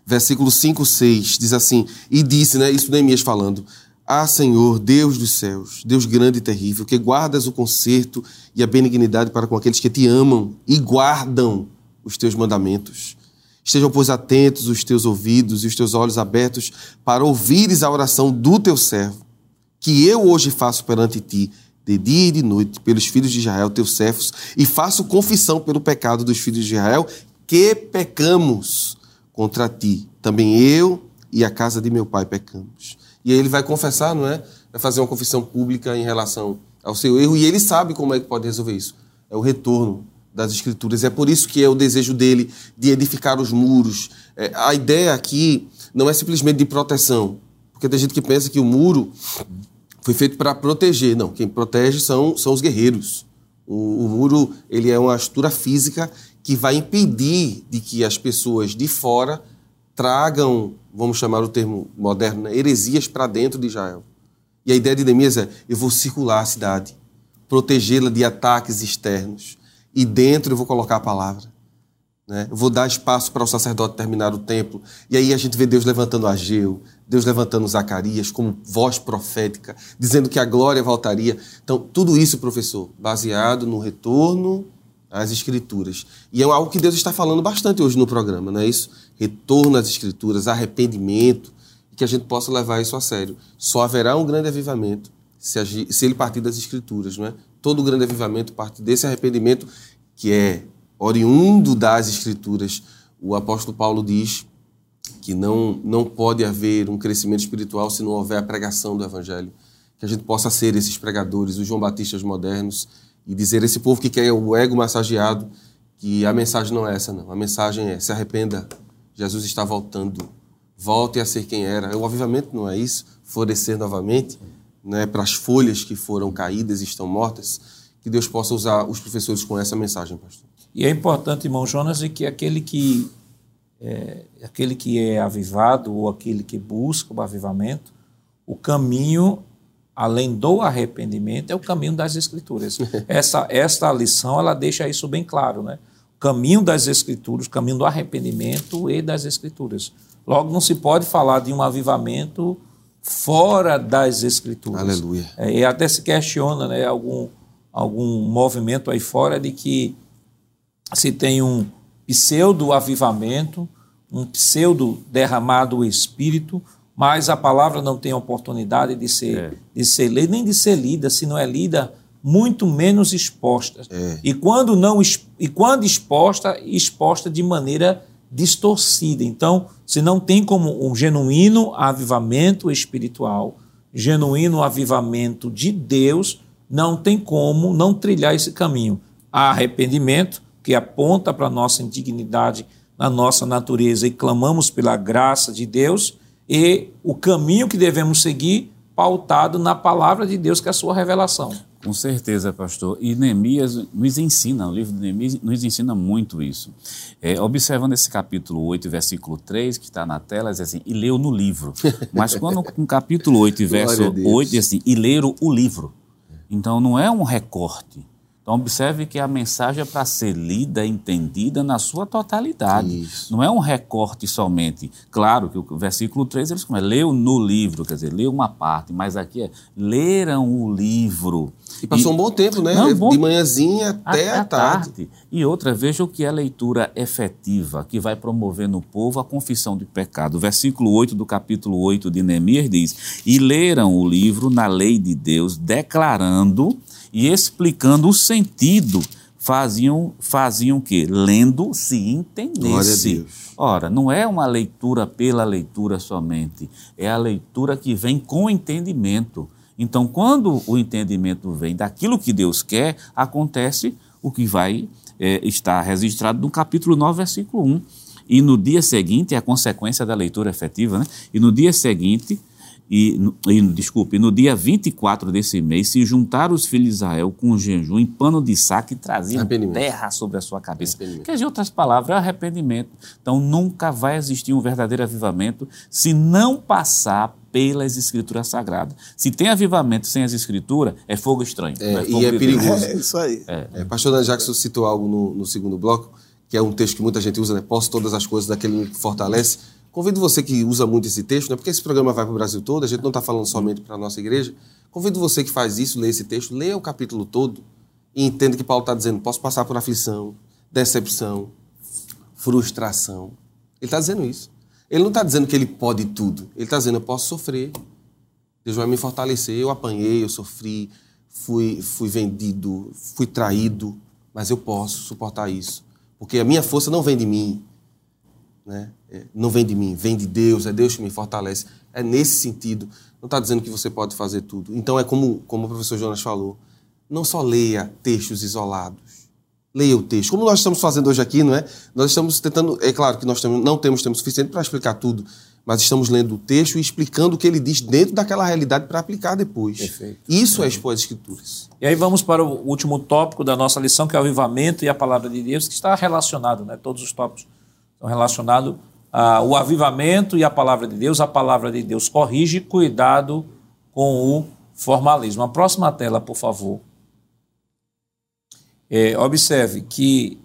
versículo 5, 6, diz assim: E disse, né? Isso Neemias falando. Ah, Senhor, Deus dos céus, Deus grande e terrível, que guardas o conserto e a benignidade para com aqueles que te amam e guardam os teus mandamentos. Estejam, pois, atentos os teus ouvidos e os teus olhos abertos para ouvires a oração do teu servo, que eu hoje faço perante ti, de dia e de noite, pelos filhos de Israel, teus servos, e faço confissão pelo pecado dos filhos de Israel, que pecamos contra ti. Também eu e a casa de meu pai pecamos. E aí ele vai confessar, não é? Vai fazer uma confissão pública em relação ao seu erro, e ele sabe como é que pode resolver isso. É o retorno das Escrituras. É por isso que é o desejo dele de edificar os muros. É, a ideia aqui não é simplesmente de proteção, porque tem gente que pensa que o muro foi feito para proteger. Não, quem protege são, são os guerreiros. O, o, muro ele é uma estrutura física que vai impedir de que as pessoas de fora tragam, vamos chamar o termo moderno, né, heresias para dentro de Israel. E a ideia de Neemias é: eu vou circular a cidade, protegê-la de ataques externos e dentro eu vou colocar a palavra. Né? Eu vou dar espaço para o sacerdote terminar o templo. E aí a gente vê Deus levantando Ageu, Deus levantando Zacarias como voz profética, dizendo que a glória voltaria. Então, tudo isso, professor, baseado no retorno às Escrituras. E é algo que Deus está falando bastante hoje no programa, não é isso? Retorno às Escrituras, arrependimento, que a gente possa levar isso a sério. Só haverá um grande avivamento se, se ele partir das Escrituras, não é? todo o grande avivamento parte desse arrependimento que é oriundo das Escrituras. O apóstolo Paulo diz que não, não pode haver um crescimento espiritual se não houver a pregação do Evangelho. Que a gente possa ser esses pregadores, os João Batistas modernos, e dizer esse povo que quer o ego massageado que a mensagem não é essa, não. A mensagem é: se arrependa, Jesus está voltando. Volte a ser quem era. O avivamento não é isso? Florescer novamente né, para as folhas que foram caídas e estão mortas, que Deus possa usar os professores com essa mensagem, pastor. E é importante, irmão Jonas, que aquele que é, aquele que é avivado ou aquele que busca o avivamento, o caminho além do arrependimento é o caminho das escrituras. [laughs] essa esta lição ela deixa isso bem claro, né? O caminho das escrituras, o caminho do arrependimento e das escrituras. Logo não se pode falar de um avivamento fora das escrituras. Aleluia. É, e até se questiona né, algum, algum movimento aí fora de que se tem um pseudo-avivamento, um pseudo-derramado espírito, mas a palavra não tem oportunidade de ser, é. de ser lida, nem de ser lida, se não é lida, muito menos exposta. É. E quando não e quando exposta, exposta de maneira distorcida. Então, se não tem como um genuíno avivamento espiritual, genuíno avivamento de Deus, não tem como não trilhar esse caminho. Há arrependimento, que aponta para a nossa indignidade na nossa natureza e clamamos pela graça de Deus, e o caminho que devemos seguir pautado na palavra de Deus, que é a sua revelação. Com certeza, pastor. E Neemias nos ensina, o livro de Neemias nos ensina muito isso. É, observando esse capítulo 8, versículo 3, que está na tela, diz assim, e leu no livro. [laughs] Mas quando no capítulo 8, verso 8, diz assim, e leram o livro. Então não é um recorte. Então, observe que a mensagem é para ser lida, entendida na sua totalidade. Isso. Não é um recorte somente. Claro que o versículo 3 eles começam, leu no livro, quer dizer, leu uma parte, mas aqui é, leram o livro. E passou e, um bom tempo, né? Não, bom, de manhãzinha até, até a tarde. tarde. E outra, veja o que é a leitura efetiva, que vai promover no povo a confissão de pecado. O versículo 8 do capítulo 8 de Neemias diz: E leram o livro na lei de Deus, declarando e explicando o sentido faziam faziam o quê? Lendo se entendesse. Ora, não é uma leitura pela leitura somente, é a leitura que vem com entendimento. Então, quando o entendimento vem daquilo que Deus quer, acontece o que vai é, estar registrado no capítulo 9, versículo 1. E no dia seguinte, é a consequência da leitura efetiva, né? E no dia seguinte, e, e, desculpe, no dia 24 desse mês, se juntaram os filhos de Israel com jejum em pano de saco e traziam terra sobre a sua cabeça. Quer dizer, outras palavras, é arrependimento. Então, nunca vai existir um verdadeiro avivamento se não passar pelas escrituras sagradas. Se tem avivamento sem as escrituras, é fogo estranho. É, é fogo e é perigoso. É isso aí. É. É, pastor Dan Jackson citou algo no, no segundo bloco, que é um texto que muita gente usa, né? Posso todas as coisas daquele que fortalece Convido você que usa muito esse texto, né, porque esse programa vai para o Brasil todo, a gente não está falando somente para a nossa igreja. Convido você que faz isso, lê esse texto, leia o capítulo todo e entenda que Paulo está dizendo: posso passar por aflição, decepção, frustração. Ele está dizendo isso. Ele não está dizendo que ele pode tudo. Ele está dizendo: eu posso sofrer. Deus vai me fortalecer. Eu apanhei, eu sofri, fui, fui vendido, fui traído, mas eu posso suportar isso. Porque a minha força não vem de mim, né? É, não vem de mim, vem de Deus, é Deus que me fortalece. É nesse sentido. Não está dizendo que você pode fazer tudo. Então é como, como o professor Jonas falou, não só leia textos isolados, leia o texto. Como nós estamos fazendo hoje aqui, não é? Nós estamos tentando, é claro que nós temos, não temos tempo suficiente para explicar tudo, mas estamos lendo o texto e explicando o que ele diz dentro daquela realidade para aplicar depois. Perfeito. Isso é expor as escrituras. E aí vamos para o último tópico da nossa lição, que é o avivamento e a palavra de Deus, que está relacionado, né? Todos os tópicos estão relacionados ah, o avivamento e a palavra de Deus. A palavra de Deus corrige, cuidado com o formalismo. A próxima tela, por favor. É, observe que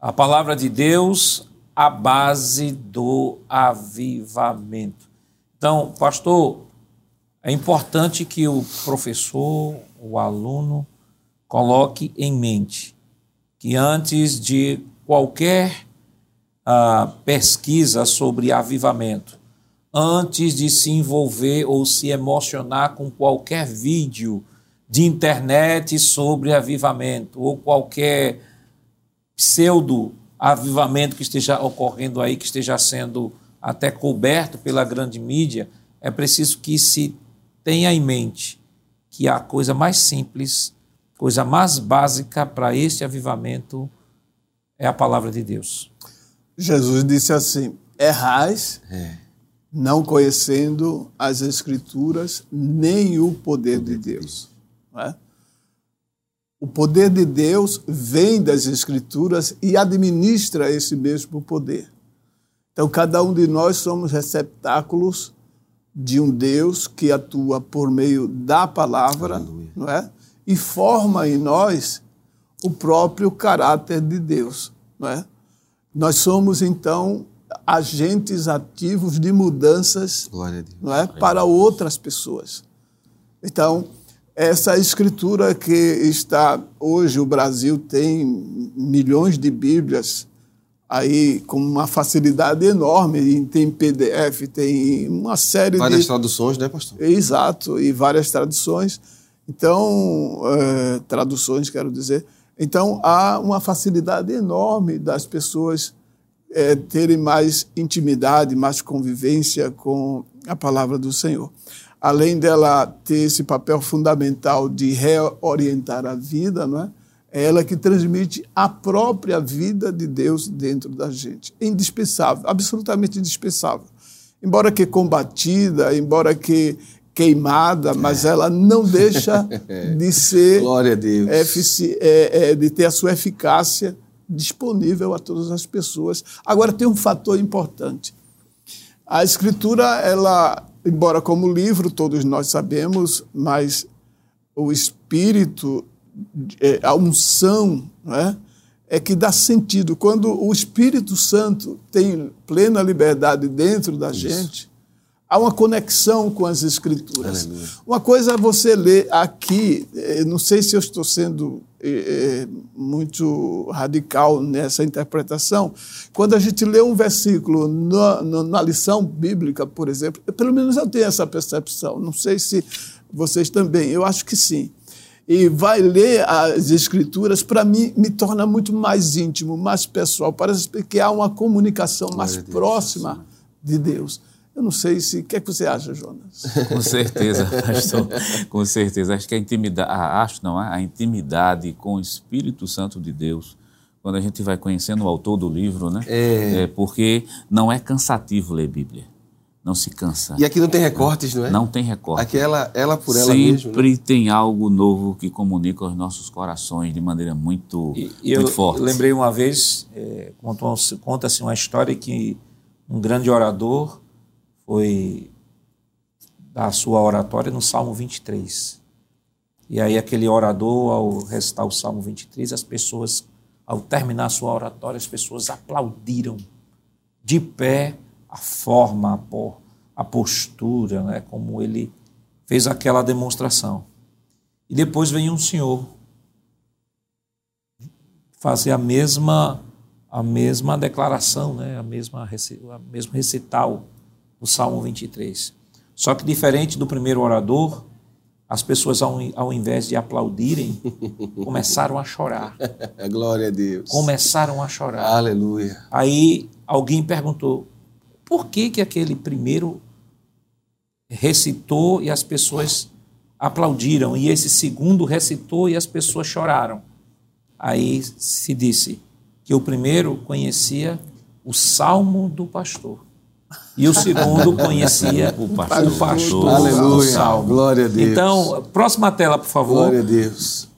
a palavra de Deus, a base do avivamento. Então, pastor, é importante que o professor, o aluno, coloque em mente que antes de qualquer pesquisa sobre avivamento, antes de se envolver ou se emocionar com qualquer vídeo de internet sobre avivamento ou qualquer pseudo avivamento que esteja ocorrendo aí, que esteja sendo até coberto pela grande mídia, é preciso que se tenha em mente que a coisa mais simples, coisa mais básica para este avivamento é a palavra de Deus. Jesus disse assim: errais, é. não conhecendo as Escrituras nem o poder, de Deus. É? O poder de Deus vem das Escrituras e administra esse mesmo poder. Então, cada um de nós somos receptáculos de um Deus que atua por meio da palavra, não é? E forma em nós o próprio caráter de Deus, não é? Nós somos, então, agentes ativos de mudanças não é, para outras pessoas. Então, essa escritura que está hoje, o Brasil tem milhões de Bíblias aí com uma facilidade enorme, tem PDF, tem uma série várias de... traduções, né, pastor? Exato, e várias traduções. Então, é, traduções, quero dizer. Então, há uma facilidade enorme das pessoas é, terem mais intimidade, mais convivência com a palavra do Senhor. além dela ter esse papel fundamental de reorientar a vida, não é? é ela que transmite a própria vida de Deus dentro da gente. Indispensável, absolutamente indispensável. Embora que combatida, embora que queimada, mas ela não deixa [laughs] de ser é, é, de ter a sua eficácia disponível a todas as pessoas. Agora tem um fator importante. A escritura, ela, embora como livro todos nós sabemos, mas o espírito, é, a unção, não é? é que dá sentido. Quando o Espírito Santo tem plena liberdade dentro da Isso. gente, há uma conexão com as Escrituras. Aleluia. Uma coisa é você ler aqui, eh, não sei se eu estou sendo é, muito radical nessa interpretação, quando a gente lê um versículo na, na lição bíblica, por exemplo, pelo menos eu tenho essa percepção, não sei se vocês também, eu acho que sim e vai ler as escrituras, para mim, me torna muito mais íntimo, mais pessoal. Parece que há uma comunicação mais Deus, próxima de Deus. Eu não sei se. O que, é que você acha, Jonas? [laughs] Com certeza, pastor. Com certeza. Acho que a intimidade. Ah, acho não, a intimidade com o Espírito Santo de Deus, quando a gente vai conhecendo o autor do livro, né? É. é porque não é cansativo ler Bíblia não se cansa. E aqui não tem recortes, não é? Não tem recortes. Aqui ela, ela por ela Sempre mesmo. Sempre né? tem algo novo que comunica os nossos corações de maneira muito, e, muito eu forte. lembrei uma vez, é, conta-se uma história que um grande orador foi dar a sua oratória no Salmo 23. E aí aquele orador, ao recitar o Salmo 23, as pessoas, ao terminar a sua oratória, as pessoas aplaudiram de pé a forma, a postura, né, como ele fez aquela demonstração. E depois vem um senhor fazer a mesma a mesma declaração, né, a mesma a mesmo recital do Salmo 23. Só que diferente do primeiro orador, as pessoas, ao, ao invés de aplaudirem, [laughs] começaram a chorar. [laughs] Glória a Deus. Começaram a chorar. Aleluia. Aí alguém perguntou: por que, que aquele primeiro recitou e as pessoas aplaudiram, e esse segundo recitou e as pessoas choraram? Aí se disse que o primeiro conhecia o salmo do pastor. E o segundo conhecia o pastor, o pastor Aleluia. Salmo. Glória a Deus. Então, próxima tela, por favor. Glória a Deus.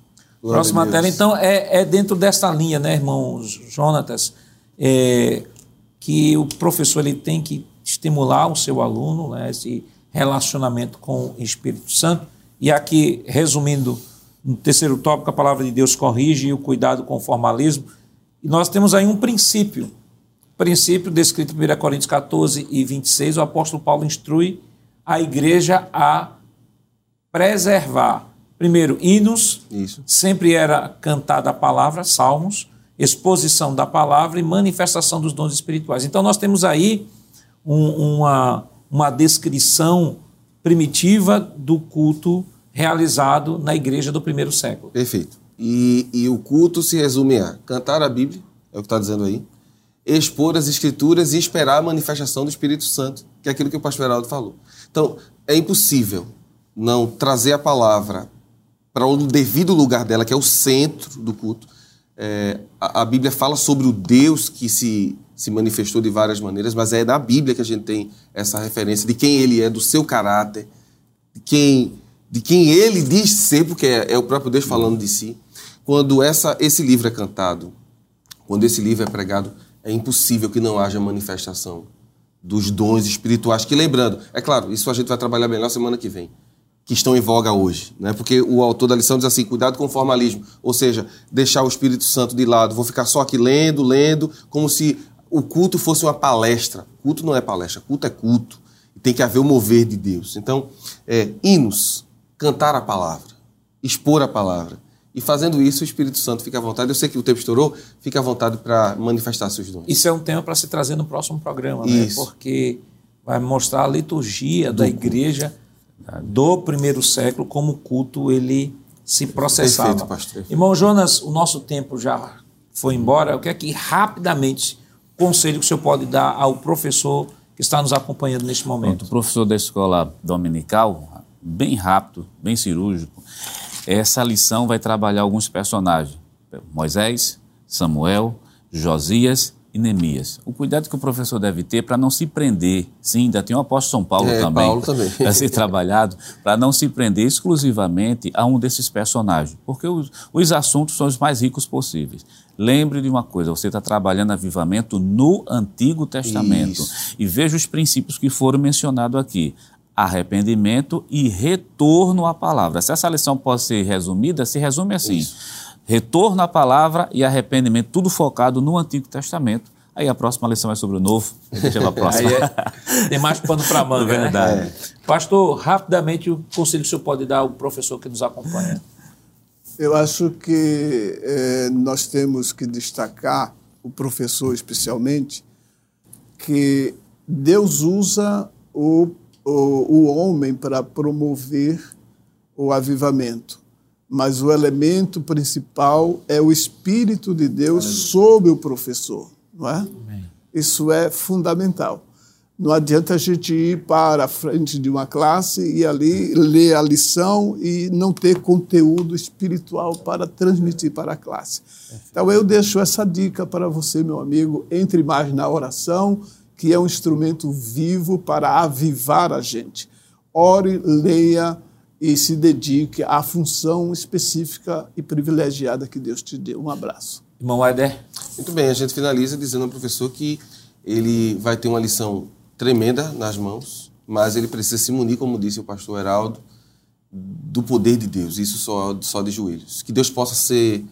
Glória próxima a Deus. tela. Então, é, é, dentro desta linha, né, irmão Jonatas? É, que o professor ele tem que estimular o seu aluno, né, esse relacionamento com o Espírito Santo. E aqui, resumindo, no terceiro tópico, a palavra de Deus corrige o cuidado com o formalismo. E nós temos aí um princípio, princípio descrito em 1 Coríntios 14 e 26, o apóstolo Paulo instrui a igreja a preservar, primeiro, hinos, Isso. sempre era cantada a palavra, salmos, exposição da palavra e manifestação dos dons espirituais. Então, nós temos aí um, uma, uma descrição primitiva do culto realizado na igreja do primeiro século. Perfeito. E, e o culto se resume a cantar a Bíblia, é o que está dizendo aí, expor as Escrituras e esperar a manifestação do Espírito Santo, que é aquilo que o pastor Heraldo falou. Então, é impossível não trazer a palavra para o devido lugar dela, que é o centro do culto, é, a, a, Bíblia fala sobre o Deus que se, se manifestou de várias maneiras, mas é da Bíblia que a gente tem essa referência de quem ele é, do seu caráter, de quem, de quem ele diz ser, porque é, é o próprio Deus falando de si. Quando essa, esse livro é cantado, quando esse livro é pregado, é impossível que não haja manifestação dos dons espirituais. Que lembrando, é claro, isso a gente vai trabalhar melhor semana que vem que estão em voga hoje. Né? Porque o autor da lição diz assim: cuidado com o formalismo, ou seja, deixar o Espírito Santo de lado. Vou ficar só aqui lendo, lendo, como se o culto fosse uma palestra. Culto não é palestra, culto é culto. Tem que haver o mover de Deus. Então, é, hinos, cantar a palavra, expor a palavra. E fazendo isso, o Espírito Santo fica à vontade. Eu sei que o tempo estourou, fica à vontade para manifestar seus dons. Isso é um tema para se trazer no próximo programa, né? Porque vai mostrar a liturgia Do da igreja do primeiro século, como o culto ele se processava. Perfeito, pastor. Irmão Jonas, o nosso tempo já foi embora. Eu quero que rapidamente conselho que o senhor pode dar ao professor que está nos acompanhando neste momento. Pronto, o professor da escola dominical, bem rápido, bem cirúrgico, essa lição vai trabalhar alguns personagens: Moisés, Samuel, Josias e Neemias. O cuidado que o professor deve ter para não se prender, sim, ainda tem o apóstolo São Paulo é, também, Paulo também. [laughs] a ser trabalhado, para não se prender exclusivamente a um desses personagens, porque os, os assuntos são os mais ricos possíveis. Lembre de uma coisa, você está trabalhando avivamento no Antigo Testamento Isso. e veja os princípios que foram mencionados aqui arrependimento e retorno à palavra. Se essa lição pode ser resumida, se resume assim: Isso. retorno à palavra e arrependimento, tudo focado no Antigo Testamento. Aí a próxima lição é sobre o novo. Deixa a próxima. é, tem mais pano para manga, [laughs] né? Verdade. É. Pastor, rapidamente, o conselho que o senhor pode dar ao professor que nos acompanha? Eu acho que é, nós temos que destacar, o professor especialmente, que Deus usa o o, o homem para promover o avivamento. Mas o elemento principal é o Espírito de Deus sobre o professor, não é? Amém. Isso é fundamental. Não adianta a gente ir para a frente de uma classe e ali ler a lição e não ter conteúdo espiritual para transmitir para a classe. Então eu deixo essa dica para você, meu amigo, entre mais na oração, que é um instrumento vivo para avivar a gente. Ore, leia e se dedique à função específica e privilegiada que Deus te deu. Um abraço. Irmão Aider. Muito bem, a gente finaliza dizendo ao professor que ele vai ter uma lição tremenda nas mãos, mas ele precisa se munir, como disse o pastor Heraldo, do poder de Deus, isso só, só de joelhos. Que Deus possa ser,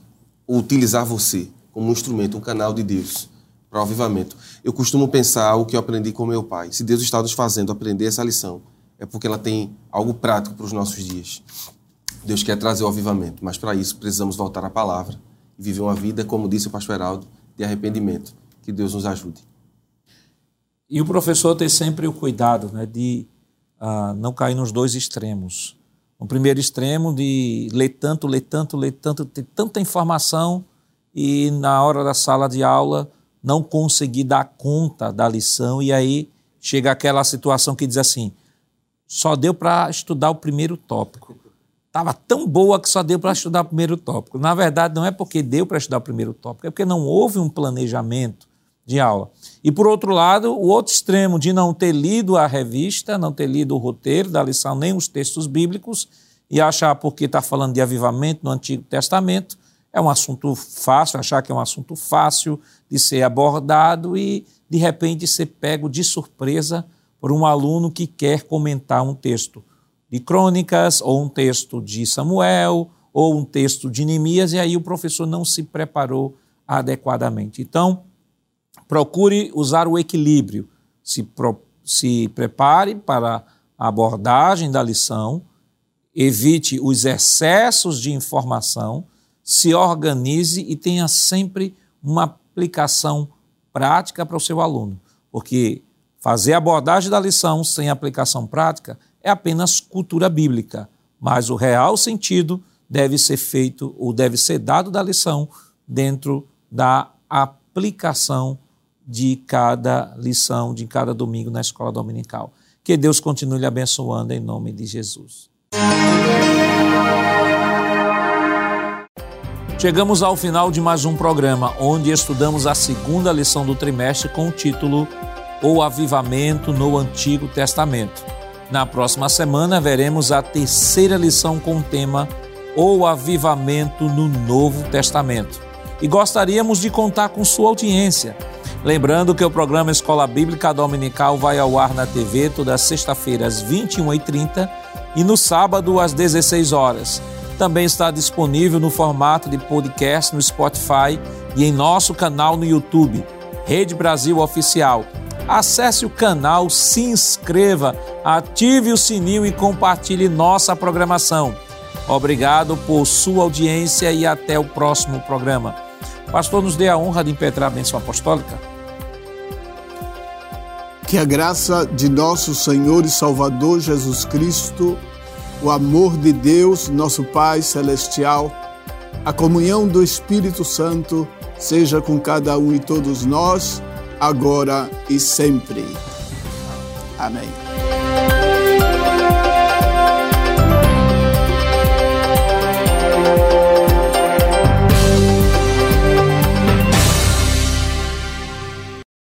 utilizar você como um instrumento, um canal de Deus para o avivamento. Eu costumo pensar o que eu aprendi com meu pai. Se Deus está nos fazendo aprender essa lição, é porque ela tem algo prático para os nossos dias. Deus quer trazer o avivamento, mas para isso precisamos voltar à palavra e viver uma vida, como disse o pastor Heraldo, de arrependimento. Que Deus nos ajude. E o professor tem sempre o cuidado né, de uh, não cair nos dois extremos. No primeiro extremo, de ler tanto, ler tanto, ler tanto, ter tanta informação e na hora da sala de aula não conseguir dar conta da lição e aí chega aquela situação que diz assim: só deu para estudar o primeiro tópico. Estava tão boa que só deu para estudar o primeiro tópico. Na verdade, não é porque deu para estudar o primeiro tópico, é porque não houve um planejamento de aula. E por outro lado, o outro extremo de não ter lido a revista, não ter lido o roteiro da lição, nem os textos bíblicos, e achar porque está falando de avivamento no Antigo Testamento, é um assunto fácil, achar que é um assunto fácil de ser abordado e, de repente, ser pego de surpresa por um aluno que quer comentar um texto de crônicas, ou um texto de Samuel, ou um texto de Neemias, e aí o professor não se preparou adequadamente. Então, procure usar o equilíbrio. Se, pro, se prepare para a abordagem da lição, evite os excessos de informação se organize e tenha sempre uma aplicação prática para o seu aluno. Porque fazer abordagem da lição sem aplicação prática é apenas cultura bíblica, mas o real sentido deve ser feito ou deve ser dado da lição dentro da aplicação de cada lição, de cada domingo na escola dominical. Que Deus continue lhe abençoando em nome de Jesus. Chegamos ao final de mais um programa, onde estudamos a segunda lição do trimestre com o título O Avivamento no Antigo Testamento. Na próxima semana, veremos a terceira lição com o tema O Avivamento no Novo Testamento. E gostaríamos de contar com sua audiência. Lembrando que o programa Escola Bíblica Dominical vai ao ar na TV toda sexta-feira às 21h30 e no sábado às 16 horas também está disponível no formato de podcast no Spotify e em nosso canal no YouTube, Rede Brasil Oficial. Acesse o canal, se inscreva, ative o sininho e compartilhe nossa programação. Obrigado por sua audiência e até o próximo programa. Pastor, nos dê a honra de impetrar a bênção apostólica. Que a graça de nosso Senhor e Salvador Jesus Cristo o amor de Deus, nosso Pai Celestial, a comunhão do Espírito Santo seja com cada um e todos nós, agora e sempre. Amém.